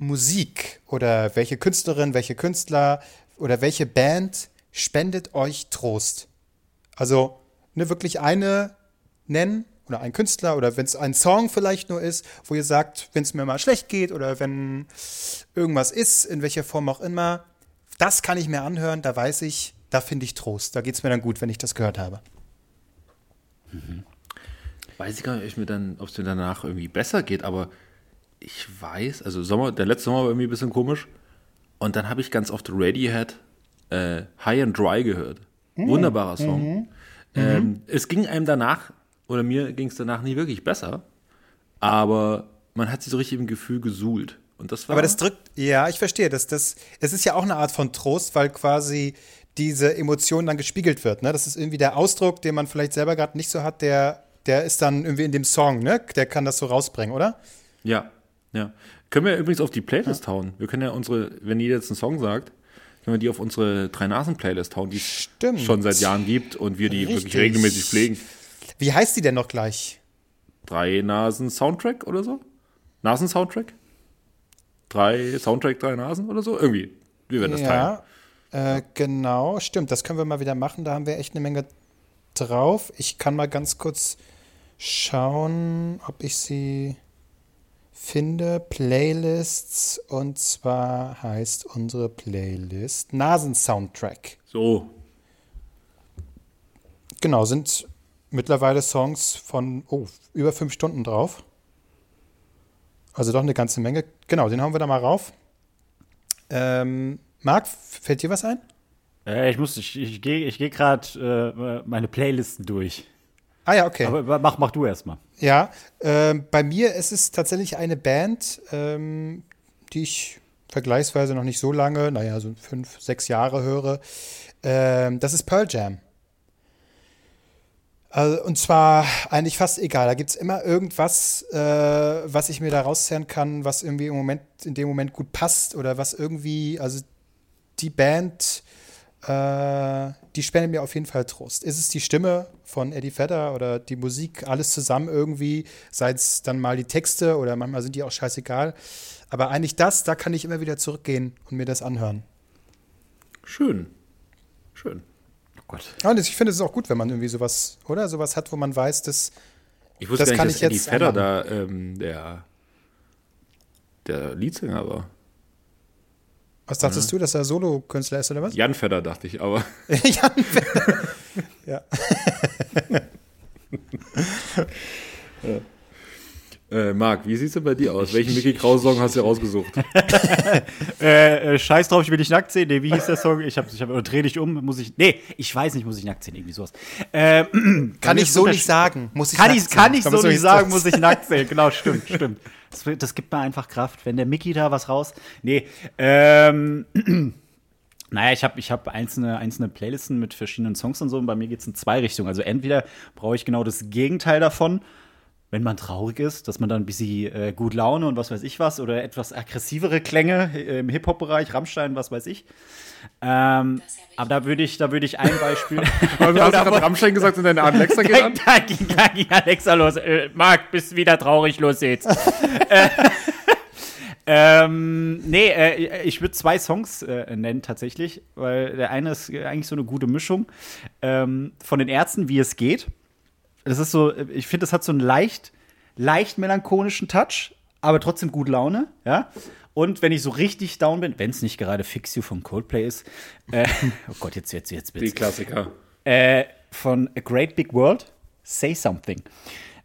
A: Musik oder welche Künstlerin, welche Künstler oder welche Band spendet euch Trost? Also ne, wirklich eine nennen oder ein Künstler oder wenn es ein Song vielleicht nur ist, wo ihr sagt, wenn es mir mal schlecht geht oder wenn irgendwas ist, in welcher Form auch immer, das kann ich mir anhören, da weiß ich, da finde ich Trost. Da geht es mir dann gut, wenn ich das gehört habe.
B: Mhm. Weiß ich gar nicht, ob es mir danach irgendwie besser geht, aber ich weiß, also Sommer, der letzte Sommer war irgendwie ein bisschen komisch. Und dann habe ich ganz oft Radiohead äh, High and Dry gehört. Mhm. Wunderbarer Song. Mhm. Ähm, mhm. es ging einem danach, oder mir ging es danach nie wirklich besser, aber man hat sich so richtig im Gefühl gesuhlt. Und das war
A: aber das drückt, ja, ich verstehe, das, das, es ist ja auch eine Art von Trost, weil quasi diese Emotion dann gespiegelt wird. Ne? Das ist irgendwie der Ausdruck, den man vielleicht selber gerade nicht so hat, der, der ist dann irgendwie in dem Song, ne? Der kann das so rausbringen, oder?
B: Ja, ja. Können wir übrigens auf die Playlist ja. hauen. Wir können ja unsere, wenn jeder jetzt einen Song sagt, können wir die auf unsere Drei-Nasen-Playlist hauen, die es schon seit Jahren gibt und wir die Richtig. wirklich regelmäßig pflegen.
A: Wie heißt die denn noch gleich?
B: Drei-Nasen-Soundtrack oder so? Nasen-Soundtrack? Drei Soundtrack, drei Nasen oder so? Irgendwie. Wir werden das
A: ja, teilen. Äh, genau, stimmt. Das können wir mal wieder machen. Da haben wir echt eine Menge drauf. Ich kann mal ganz kurz schauen, ob ich sie finde Playlists und zwar heißt unsere Playlist Nasen-Soundtrack.
B: So.
A: Genau, sind mittlerweile Songs von oh, über fünf Stunden drauf. Also doch eine ganze Menge. Genau, den hauen wir da mal rauf. Ähm, Marc, fällt dir was ein?
C: Äh, ich muss, ich, ich gehe ich geh gerade äh, meine Playlisten durch.
A: Ah ja, okay.
C: Aber mach, mach du erst mal.
A: Ja, äh, bei mir ist es tatsächlich eine Band, ähm, die ich vergleichsweise noch nicht so lange, naja, so fünf, sechs Jahre höre. Ähm, das ist Pearl Jam. Also, und zwar eigentlich fast egal. Da gibt es immer irgendwas, äh, was ich mir da rauszerren kann, was irgendwie im Moment, in dem Moment gut passt oder was irgendwie, also die Band äh, die spendet mir auf jeden Fall Trost. Ist es die Stimme von Eddie Vedder oder die Musik, alles zusammen irgendwie, sei es dann mal die Texte oder manchmal sind die auch scheißegal. Aber eigentlich das, da kann ich immer wieder zurückgehen und mir das anhören.
B: Schön. Schön.
A: Oh Gott. Ja, ich finde es auch gut, wenn man irgendwie sowas, oder? Sowas hat, wo man weiß, dass.
B: Ich wusste das gar nicht, dass Eddie Vedder da ähm, der der Leadsänger war.
A: Was dachtest du, dass er Solo-Künstler ist oder was?
B: Jan Fedder, dachte ich, aber. (laughs)
A: Jan Fedder. (laughs) ja.
B: Äh, Marc, wie sieht's denn bei dir aus? Welchen Mickey Krause-Song hast du rausgesucht? (laughs)
C: äh, äh, scheiß drauf, ich will dich nackt sehen. Nee, wie hieß der Song? Ich hab, ich hab, dreh dich um, muss ich. Nee, ich weiß nicht, muss ich nackt sehen, irgendwie sowas. Äh, (clears throat)
A: kann ich so nicht sagen, muss ich
C: Kann ich, kann ich so nicht sagen, muss ich nackt sehen. Genau, (laughs) stimmt, stimmt. Das, das gibt mir einfach Kraft, wenn der Mickey da was raus. Nee, ähm. (clears throat) Naja, ich habe ich hab einzelne, einzelne Playlisten mit verschiedenen Songs und so. Und bei mir geht es in zwei Richtungen. Also entweder brauche ich genau das Gegenteil davon, wenn man traurig ist, dass man dann ein bisschen äh, gut Laune und was weiß ich was oder etwas aggressivere Klänge im Hip-Hop-Bereich, Rammstein, was weiß ich. Ähm, aber da würde ich, da würde ich ein Beispiel. (laughs)
B: Aber du hast gerade Rammstein gesagt und deine Alexa geht (laughs) an?
C: da, ging, da ging Alexa los. Äh, Marc, bist wieder traurig, los jetzt. (laughs) äh, ähm, nee, äh, ich würde zwei Songs äh, nennen tatsächlich, weil der eine ist eigentlich so eine gute Mischung ähm, von den Ärzten, wie es geht. Das ist so, ich finde, das hat so einen leicht, leicht melancholischen Touch, aber trotzdem gut Laune, ja. Und wenn ich so richtig down bin, wenn es nicht gerade Fix You von Coldplay ist, äh, (laughs) oh Gott, jetzt, jetzt, jetzt
B: Die Klassiker.
C: Äh, von A Great Big World, Say Something.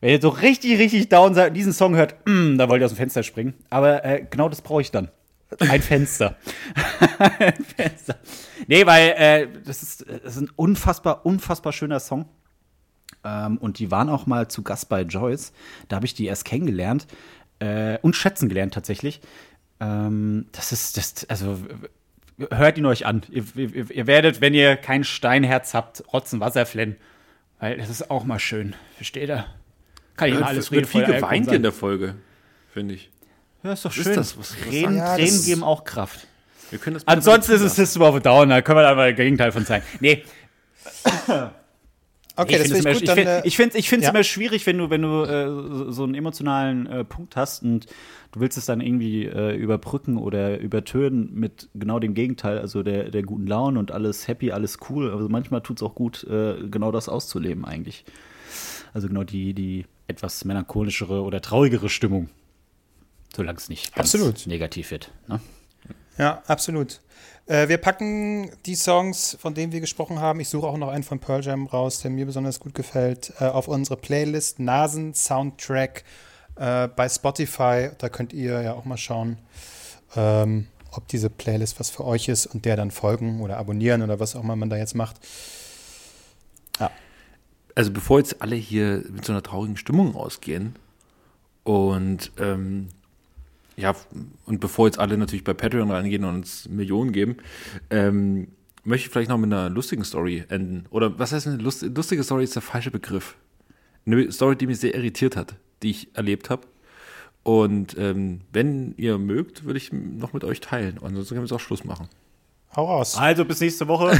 C: Wenn ihr so richtig, richtig down seid und diesen Song hört, mm, da wollt ihr aus dem Fenster springen. Aber äh, genau das brauche ich dann. Ein Fenster. (laughs) ein Fenster. Nee, weil äh, das, ist, das ist ein unfassbar, unfassbar schöner Song. Ähm, und die waren auch mal zu Gast bei Joyce. Da habe ich die erst kennengelernt äh, und schätzen gelernt tatsächlich. Ähm, das ist, das, also hört ihn euch an. Ihr, ihr, ihr, werdet, wenn ihr kein Steinherz habt, Rotzen Wasser flennen. Weil das ist auch mal schön. Versteht ihr?
B: Kann ich ja, alles reden. viel geweint in der Folge, finde ich.
C: Ja, ist doch schön. Ist das? Was, was Tränen,
A: ja,
C: Tränen geben auch Kraft. Ansonsten ist es System of a Down, da können wir da mal das Gegenteil von sein. Nee. (laughs)
A: Okay, ich das finde ich gut.
C: Immer, ich finde es ja. immer schwierig, wenn du, wenn du äh, so einen emotionalen äh, Punkt hast und du willst es dann irgendwie äh, überbrücken oder übertönen mit genau dem Gegenteil, also der, der guten Laune und alles happy, alles cool. Also manchmal tut es auch gut, äh, genau das auszuleben eigentlich. Also genau die, die etwas melancholischere oder traurigere Stimmung. Solange es nicht absolut. negativ wird. Ne?
A: Ja, absolut. Äh, wir packen die Songs, von denen wir gesprochen haben. Ich suche auch noch einen von Pearl Jam raus, der mir besonders gut gefällt, äh, auf unsere Playlist Nasen Soundtrack äh, bei Spotify. Da könnt ihr ja auch mal schauen, ähm, ob diese Playlist was für euch ist und der dann folgen oder abonnieren oder was auch immer man da jetzt macht.
B: Ja. Also bevor jetzt alle hier mit so einer traurigen Stimmung ausgehen und ähm, ja, und bevor jetzt alle natürlich bei Patreon reingehen und uns Millionen geben, ähm, möchte ich vielleicht noch mit einer lustigen Story enden. Oder was heißt eine Lust, lustige Story ist der falsche Begriff. Eine Story, die mich sehr irritiert hat, die ich erlebt habe. Und ähm, wenn ihr mögt, würde ich noch mit euch teilen. Ansonsten können wir es auch Schluss machen.
A: Hau raus.
C: Also bis nächste Woche. (laughs)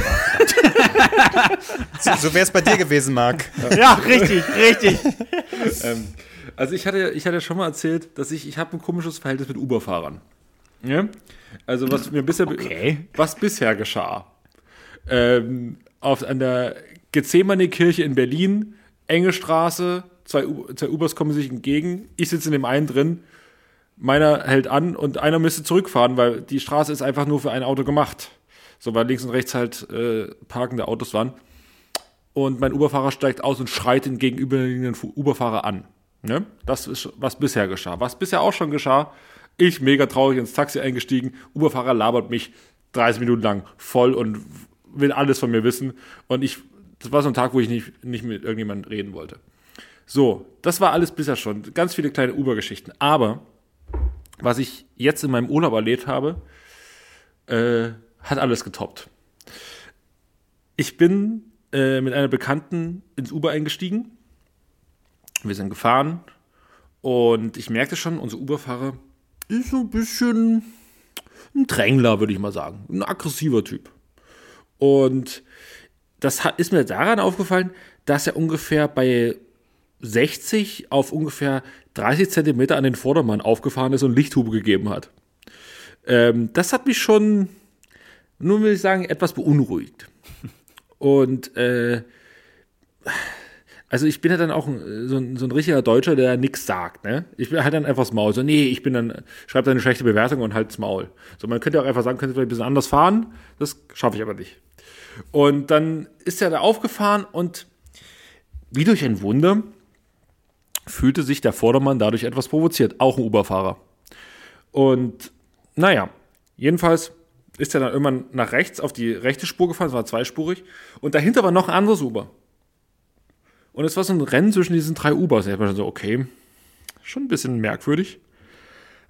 A: so so wäre es bei dir gewesen, Marc.
C: Ja, richtig, richtig. (laughs)
B: ähm, also ich hatte, ich hatte schon mal erzählt, dass ich, ich habe ein komisches Verhältnis mit Uber-Fahrern. Ja? Also was mir bisher,
C: okay.
B: was bisher geschah. Ähm, auf, an der Gethsemane-Kirche in Berlin, enge Straße, zwei, zwei Ubers kommen sich entgegen, ich sitze in dem einen drin, meiner hält an und einer müsste zurückfahren, weil die Straße ist einfach nur für ein Auto gemacht. So, weil links und rechts halt äh, parkende Autos waren. Und mein Uberfahrer steigt aus und schreit den gegenüberliegenden Uberfahrer an. Ne? Das ist, was bisher geschah. Was bisher auch schon geschah, ich mega traurig ins Taxi eingestiegen, Uberfahrer labert mich 30 Minuten lang voll und will alles von mir wissen. Und ich, das war so ein Tag, wo ich nicht, nicht mit irgendjemandem reden wollte. So, das war alles bisher schon. Ganz viele kleine Uber-Geschichten. Aber was ich jetzt in meinem Urlaub erlebt habe, äh, hat alles getoppt. Ich bin äh, mit einer Bekannten ins Uber eingestiegen wir sind gefahren und ich merkte schon, unser Uberfahrer ist so ein bisschen ein Drängler, würde ich mal sagen. Ein aggressiver Typ. Und das ist mir daran aufgefallen, dass er ungefähr bei 60 auf ungefähr 30 Zentimeter an den Vordermann aufgefahren ist und Lichthube gegeben hat. Ähm, das hat mich schon, nur will ich sagen, etwas beunruhigt. Und äh, also ich bin ja dann auch ein, so, ein, so ein richtiger Deutscher, der nichts sagt, ne? Ich bin halt dann einfach das Maul. So, nee, ich bin dann, schreibe dann eine schlechte Bewertung und halt das Maul. So, man könnte auch einfach sagen, könnte vielleicht ein bisschen anders fahren. Das schaffe ich aber nicht. Und dann ist er da aufgefahren und wie durch ein Wunder fühlte sich der Vordermann dadurch etwas provoziert, auch ein Uberfahrer. Und naja, jedenfalls ist er dann irgendwann nach rechts auf die rechte Spur gefahren, es war zweispurig, und dahinter war noch ein anderes Uber. Und es war so ein Rennen zwischen diesen drei Ubers. Ich mir schon so, okay, schon ein bisschen merkwürdig.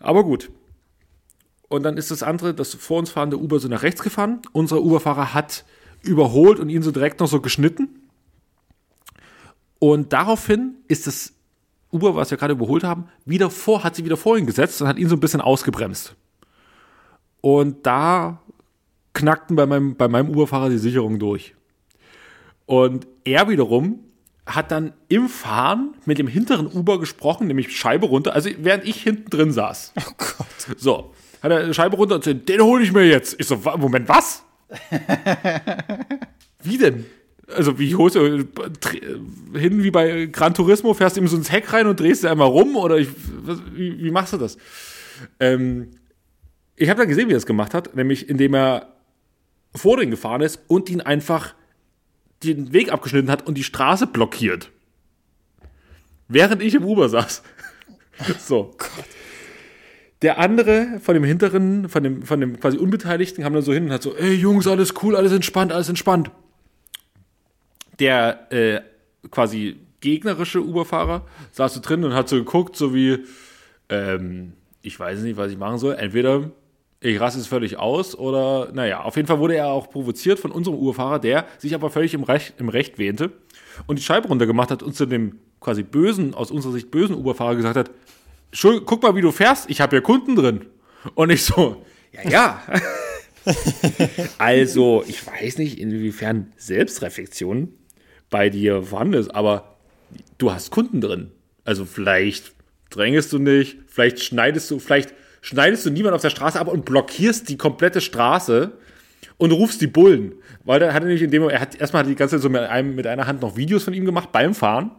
B: Aber gut. Und dann ist das andere, das vor uns fahrende Uber so nach rechts gefahren. Unser Uberfahrer hat überholt und ihn so direkt noch so geschnitten. Und daraufhin ist das Uber, was wir gerade überholt haben, wieder vor, hat sie wieder vor ihn gesetzt und hat ihn so ein bisschen ausgebremst. Und da knackten bei meinem, bei meinem Uberfahrer die Sicherung durch. Und er wiederum hat dann im Fahren mit dem hinteren Uber gesprochen, nämlich Scheibe runter, also während ich hinten drin saß. Oh Gott. So, hat er Scheibe runter und gesagt, den hole ich mir jetzt. Ich so, Moment, was? (laughs) wie denn? Also, wie holst du hin wie bei Gran Turismo, fährst du ihm so ins Heck rein und drehst du einmal rum? Oder ich, wie, wie, machst du das? Ähm, ich habe dann gesehen, wie er es gemacht hat, nämlich indem er vor den gefahren ist und ihn einfach den Weg abgeschnitten hat und die Straße blockiert. Während ich im Uber saß. (laughs) so. Oh Der andere von dem hinteren, von dem, von dem quasi Unbeteiligten, kam dann so hin und hat so, ey Jungs, alles cool, alles entspannt, alles entspannt. Der äh, quasi gegnerische Uberfahrer saß so drin und hat so geguckt, so wie, ähm, ich weiß nicht, was ich machen soll. Entweder ich raste es völlig aus oder, naja, auf jeden Fall wurde er auch provoziert von unserem Uhrfahrer, der sich aber völlig im Recht, im Recht wähnte und die Scheibe runtergemacht hat und zu dem quasi bösen, aus unserer Sicht bösen Uberfahrer gesagt hat, guck mal, wie du fährst, ich habe ja Kunden drin. Und ich so, ja, ja. (laughs) also, ich weiß nicht, inwiefern Selbstreflexion bei dir vorhanden ist, aber du hast Kunden drin. Also vielleicht drängest du nicht, vielleicht schneidest du, vielleicht schneidest du niemand auf der Straße ab und blockierst die komplette Straße und rufst die Bullen. Weil dann hat er nämlich in dem Moment, er hat erstmal hat die ganze Zeit so mit, einem, mit einer Hand noch Videos von ihm gemacht beim Fahren,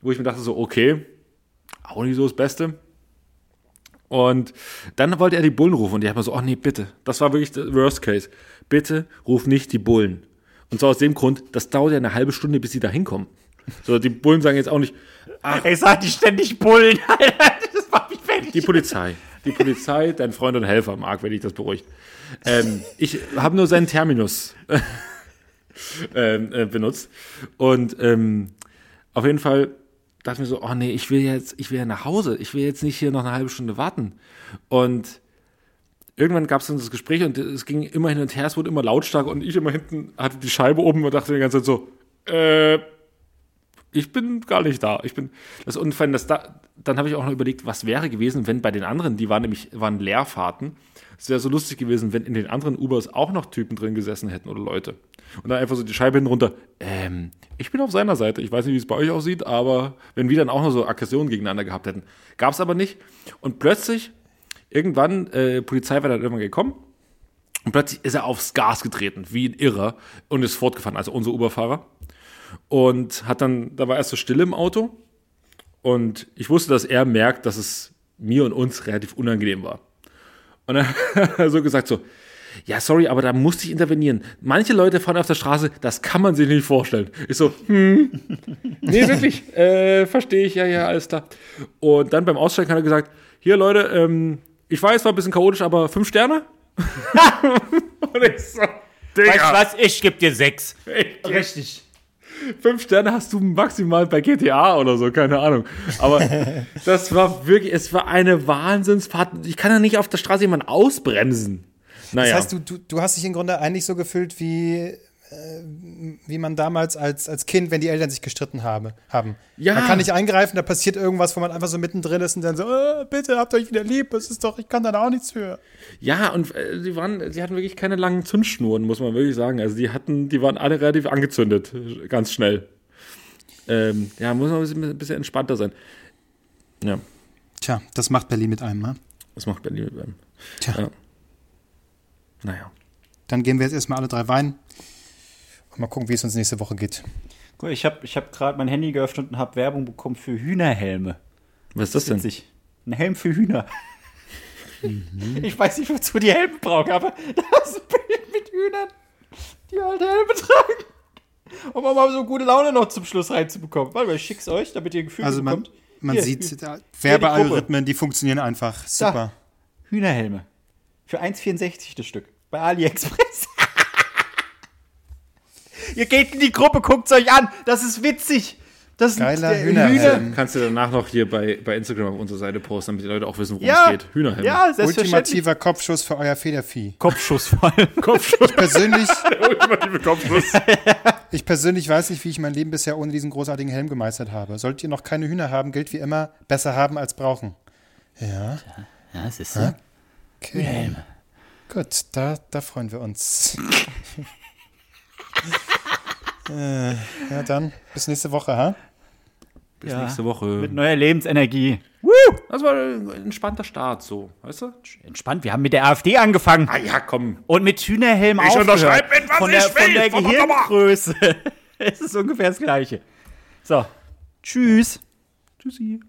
B: wo ich mir dachte so, okay, auch nicht so das Beste. Und dann wollte er die Bullen rufen und die haben so, oh nee, bitte. Das war wirklich der Worst Case. Bitte ruf nicht die Bullen. Und zwar aus dem Grund, das dauert ja eine halbe Stunde, bis sie da hinkommen. So, die Bullen sagen jetzt auch nicht,
C: ach, ich sag die ständig Bullen, (laughs) das
B: macht mich fertig. Die Polizei die Polizei, dein Freund und Helfer, Marc, wenn ich das beruhigt. Ähm, ich habe nur seinen Terminus (laughs) ähm, äh, benutzt. Und ähm, auf jeden Fall dachte ich mir so, oh nee, ich will jetzt, ich will ja nach Hause. Ich will jetzt nicht hier noch eine halbe Stunde warten. Und irgendwann gab es dann das Gespräch und es ging immer hin und her, es wurde immer lautstark und ich immer hinten hatte die Scheibe oben und dachte die ganze Zeit so, äh, ich bin gar nicht da. Ich bin das und wenn das da, dann habe ich auch noch überlegt, was wäre gewesen, wenn bei den anderen, die waren nämlich waren Leerfahrten, es wäre so lustig gewesen, wenn in den anderen Ubers auch noch Typen drin gesessen hätten oder Leute. Und dann einfach so die Scheibe hinten runter. Ähm, ich bin auf seiner Seite. Ich weiß nicht, wie es bei euch aussieht, aber wenn wir dann auch noch so Aggressionen gegeneinander gehabt hätten. Gab es aber nicht. Und plötzlich, irgendwann, äh, Polizei war dann irgendwann gekommen. Und plötzlich ist er aufs Gas getreten, wie ein Irrer, und ist fortgefahren, also unser Uberfahrer. Und hat dann, da war erst so Stille im Auto. Und ich wusste, dass er merkt, dass es mir und uns relativ unangenehm war. Und dann (laughs) hat er so gesagt so, ja, sorry, aber da musste ich intervenieren. Manche Leute fahren auf der Straße, das kann man sich nicht vorstellen. Ich so, hm, (laughs) nee, wirklich, äh, verstehe ich, ja, ja, alles klar. Und dann beim Aussteigen hat er gesagt, hier Leute, ähm, ich weiß, war ein bisschen chaotisch, aber fünf Sterne? (laughs)
C: und ich so, Digga. Weißt du was, ich gebe dir sechs.
B: Richtig. Fünf Sterne hast du maximal bei GTA oder so, keine Ahnung. Aber (laughs) das war wirklich, es war eine Wahnsinnsfahrt. Ich kann ja nicht auf der Straße jemanden ausbremsen.
A: Naja. Das heißt, du, du, du hast dich im Grunde eigentlich so gefühlt wie wie man damals als, als Kind, wenn die Eltern sich gestritten habe, haben. Ja. Man kann nicht eingreifen, da passiert irgendwas, wo man einfach so mittendrin ist und dann so, oh, bitte habt euch wieder lieb, es ist doch, ich kann da auch nichts für.
B: Ja, und äh, die waren, die hatten wirklich keine langen Zündschnuren, muss man wirklich sagen. Also die hatten, die waren alle relativ angezündet, ganz schnell. Ähm, ja, muss man ein bisschen, ein bisschen entspannter sein. Ja.
A: Tja, das macht Berlin mit einem, ne?
B: Das macht Berlin mit einem.
A: Tja. Ja. Naja. Dann gehen wir jetzt erstmal alle drei weinen. Mal gucken, wie es uns nächste Woche geht.
C: Guck, Ich habe ich hab gerade mein Handy geöffnet und habe Werbung bekommen für Hühnerhelme.
B: Was ist das denn?
C: Witzig. Ein Helm für Hühner. (laughs) Ich weiß nicht, wozu die Helme brauchen, aber (laughs) da ist ein Bild mit Hühnern, die halt Helme tragen. Um auch mal so gute Laune noch zum Schluss reinzubekommen. Warte mal, ich schick's euch, damit ihr ein Gefühl
A: Also man,
C: bekommt.
A: man
C: Hier,
A: sieht, da,
C: die
A: Werbealgorithmen, die funktionieren einfach. Super.
C: Hühnerhelme. Für 1,64 das Stück. Bei AliExpress. Ihr geht in die Gruppe, guckt's euch an. Das ist witzig. Das sind
A: Geiler
C: äh,
A: Hühnerhelm.
B: Kannst du danach noch hier bei, bei Instagram auf unserer Seite posten, damit die Leute auch wissen, worum
C: Ja,
B: es geht. Hühnerhelm.
C: ja.
A: Ultimativer Kopfschuss für euer Federvieh.
C: Kopfschuss vor allem. (laughs)
B: Kopfschuss.
A: Persönlich,
B: Ultimative Kopfschuss. (laughs)
A: ich persönlich weiß nicht, wie ich mein Leben bisher ohne diesen großartigen Helm gemeistert habe. Solltet ihr noch keine Hühner haben, gilt wie immer, besser haben als brauchen. Ja,
C: Ja, das ist so.
A: okay. Gut, da, da freuen wir uns. (laughs) äh, ja, dann bis nächste Woche, ha?
B: Bis
C: Ja.
B: nächste Woche.
C: Mit neuer Lebensenergie.
B: Das war ein entspannter Start, so. Weißt du?
C: Entspannt, wir haben mit der AfD angefangen.
B: Ah ja, komm.
C: Und mit Hühnerhelm
B: Ich
C: aufgehört.
B: unterschreibe mit, was
C: von der,
B: ich
C: Von
B: will,
C: der
B: verdammt
C: Gehirngröße. (laughs) es ist ungefähr das Gleiche. So. Tschüss.
B: Tschüssi.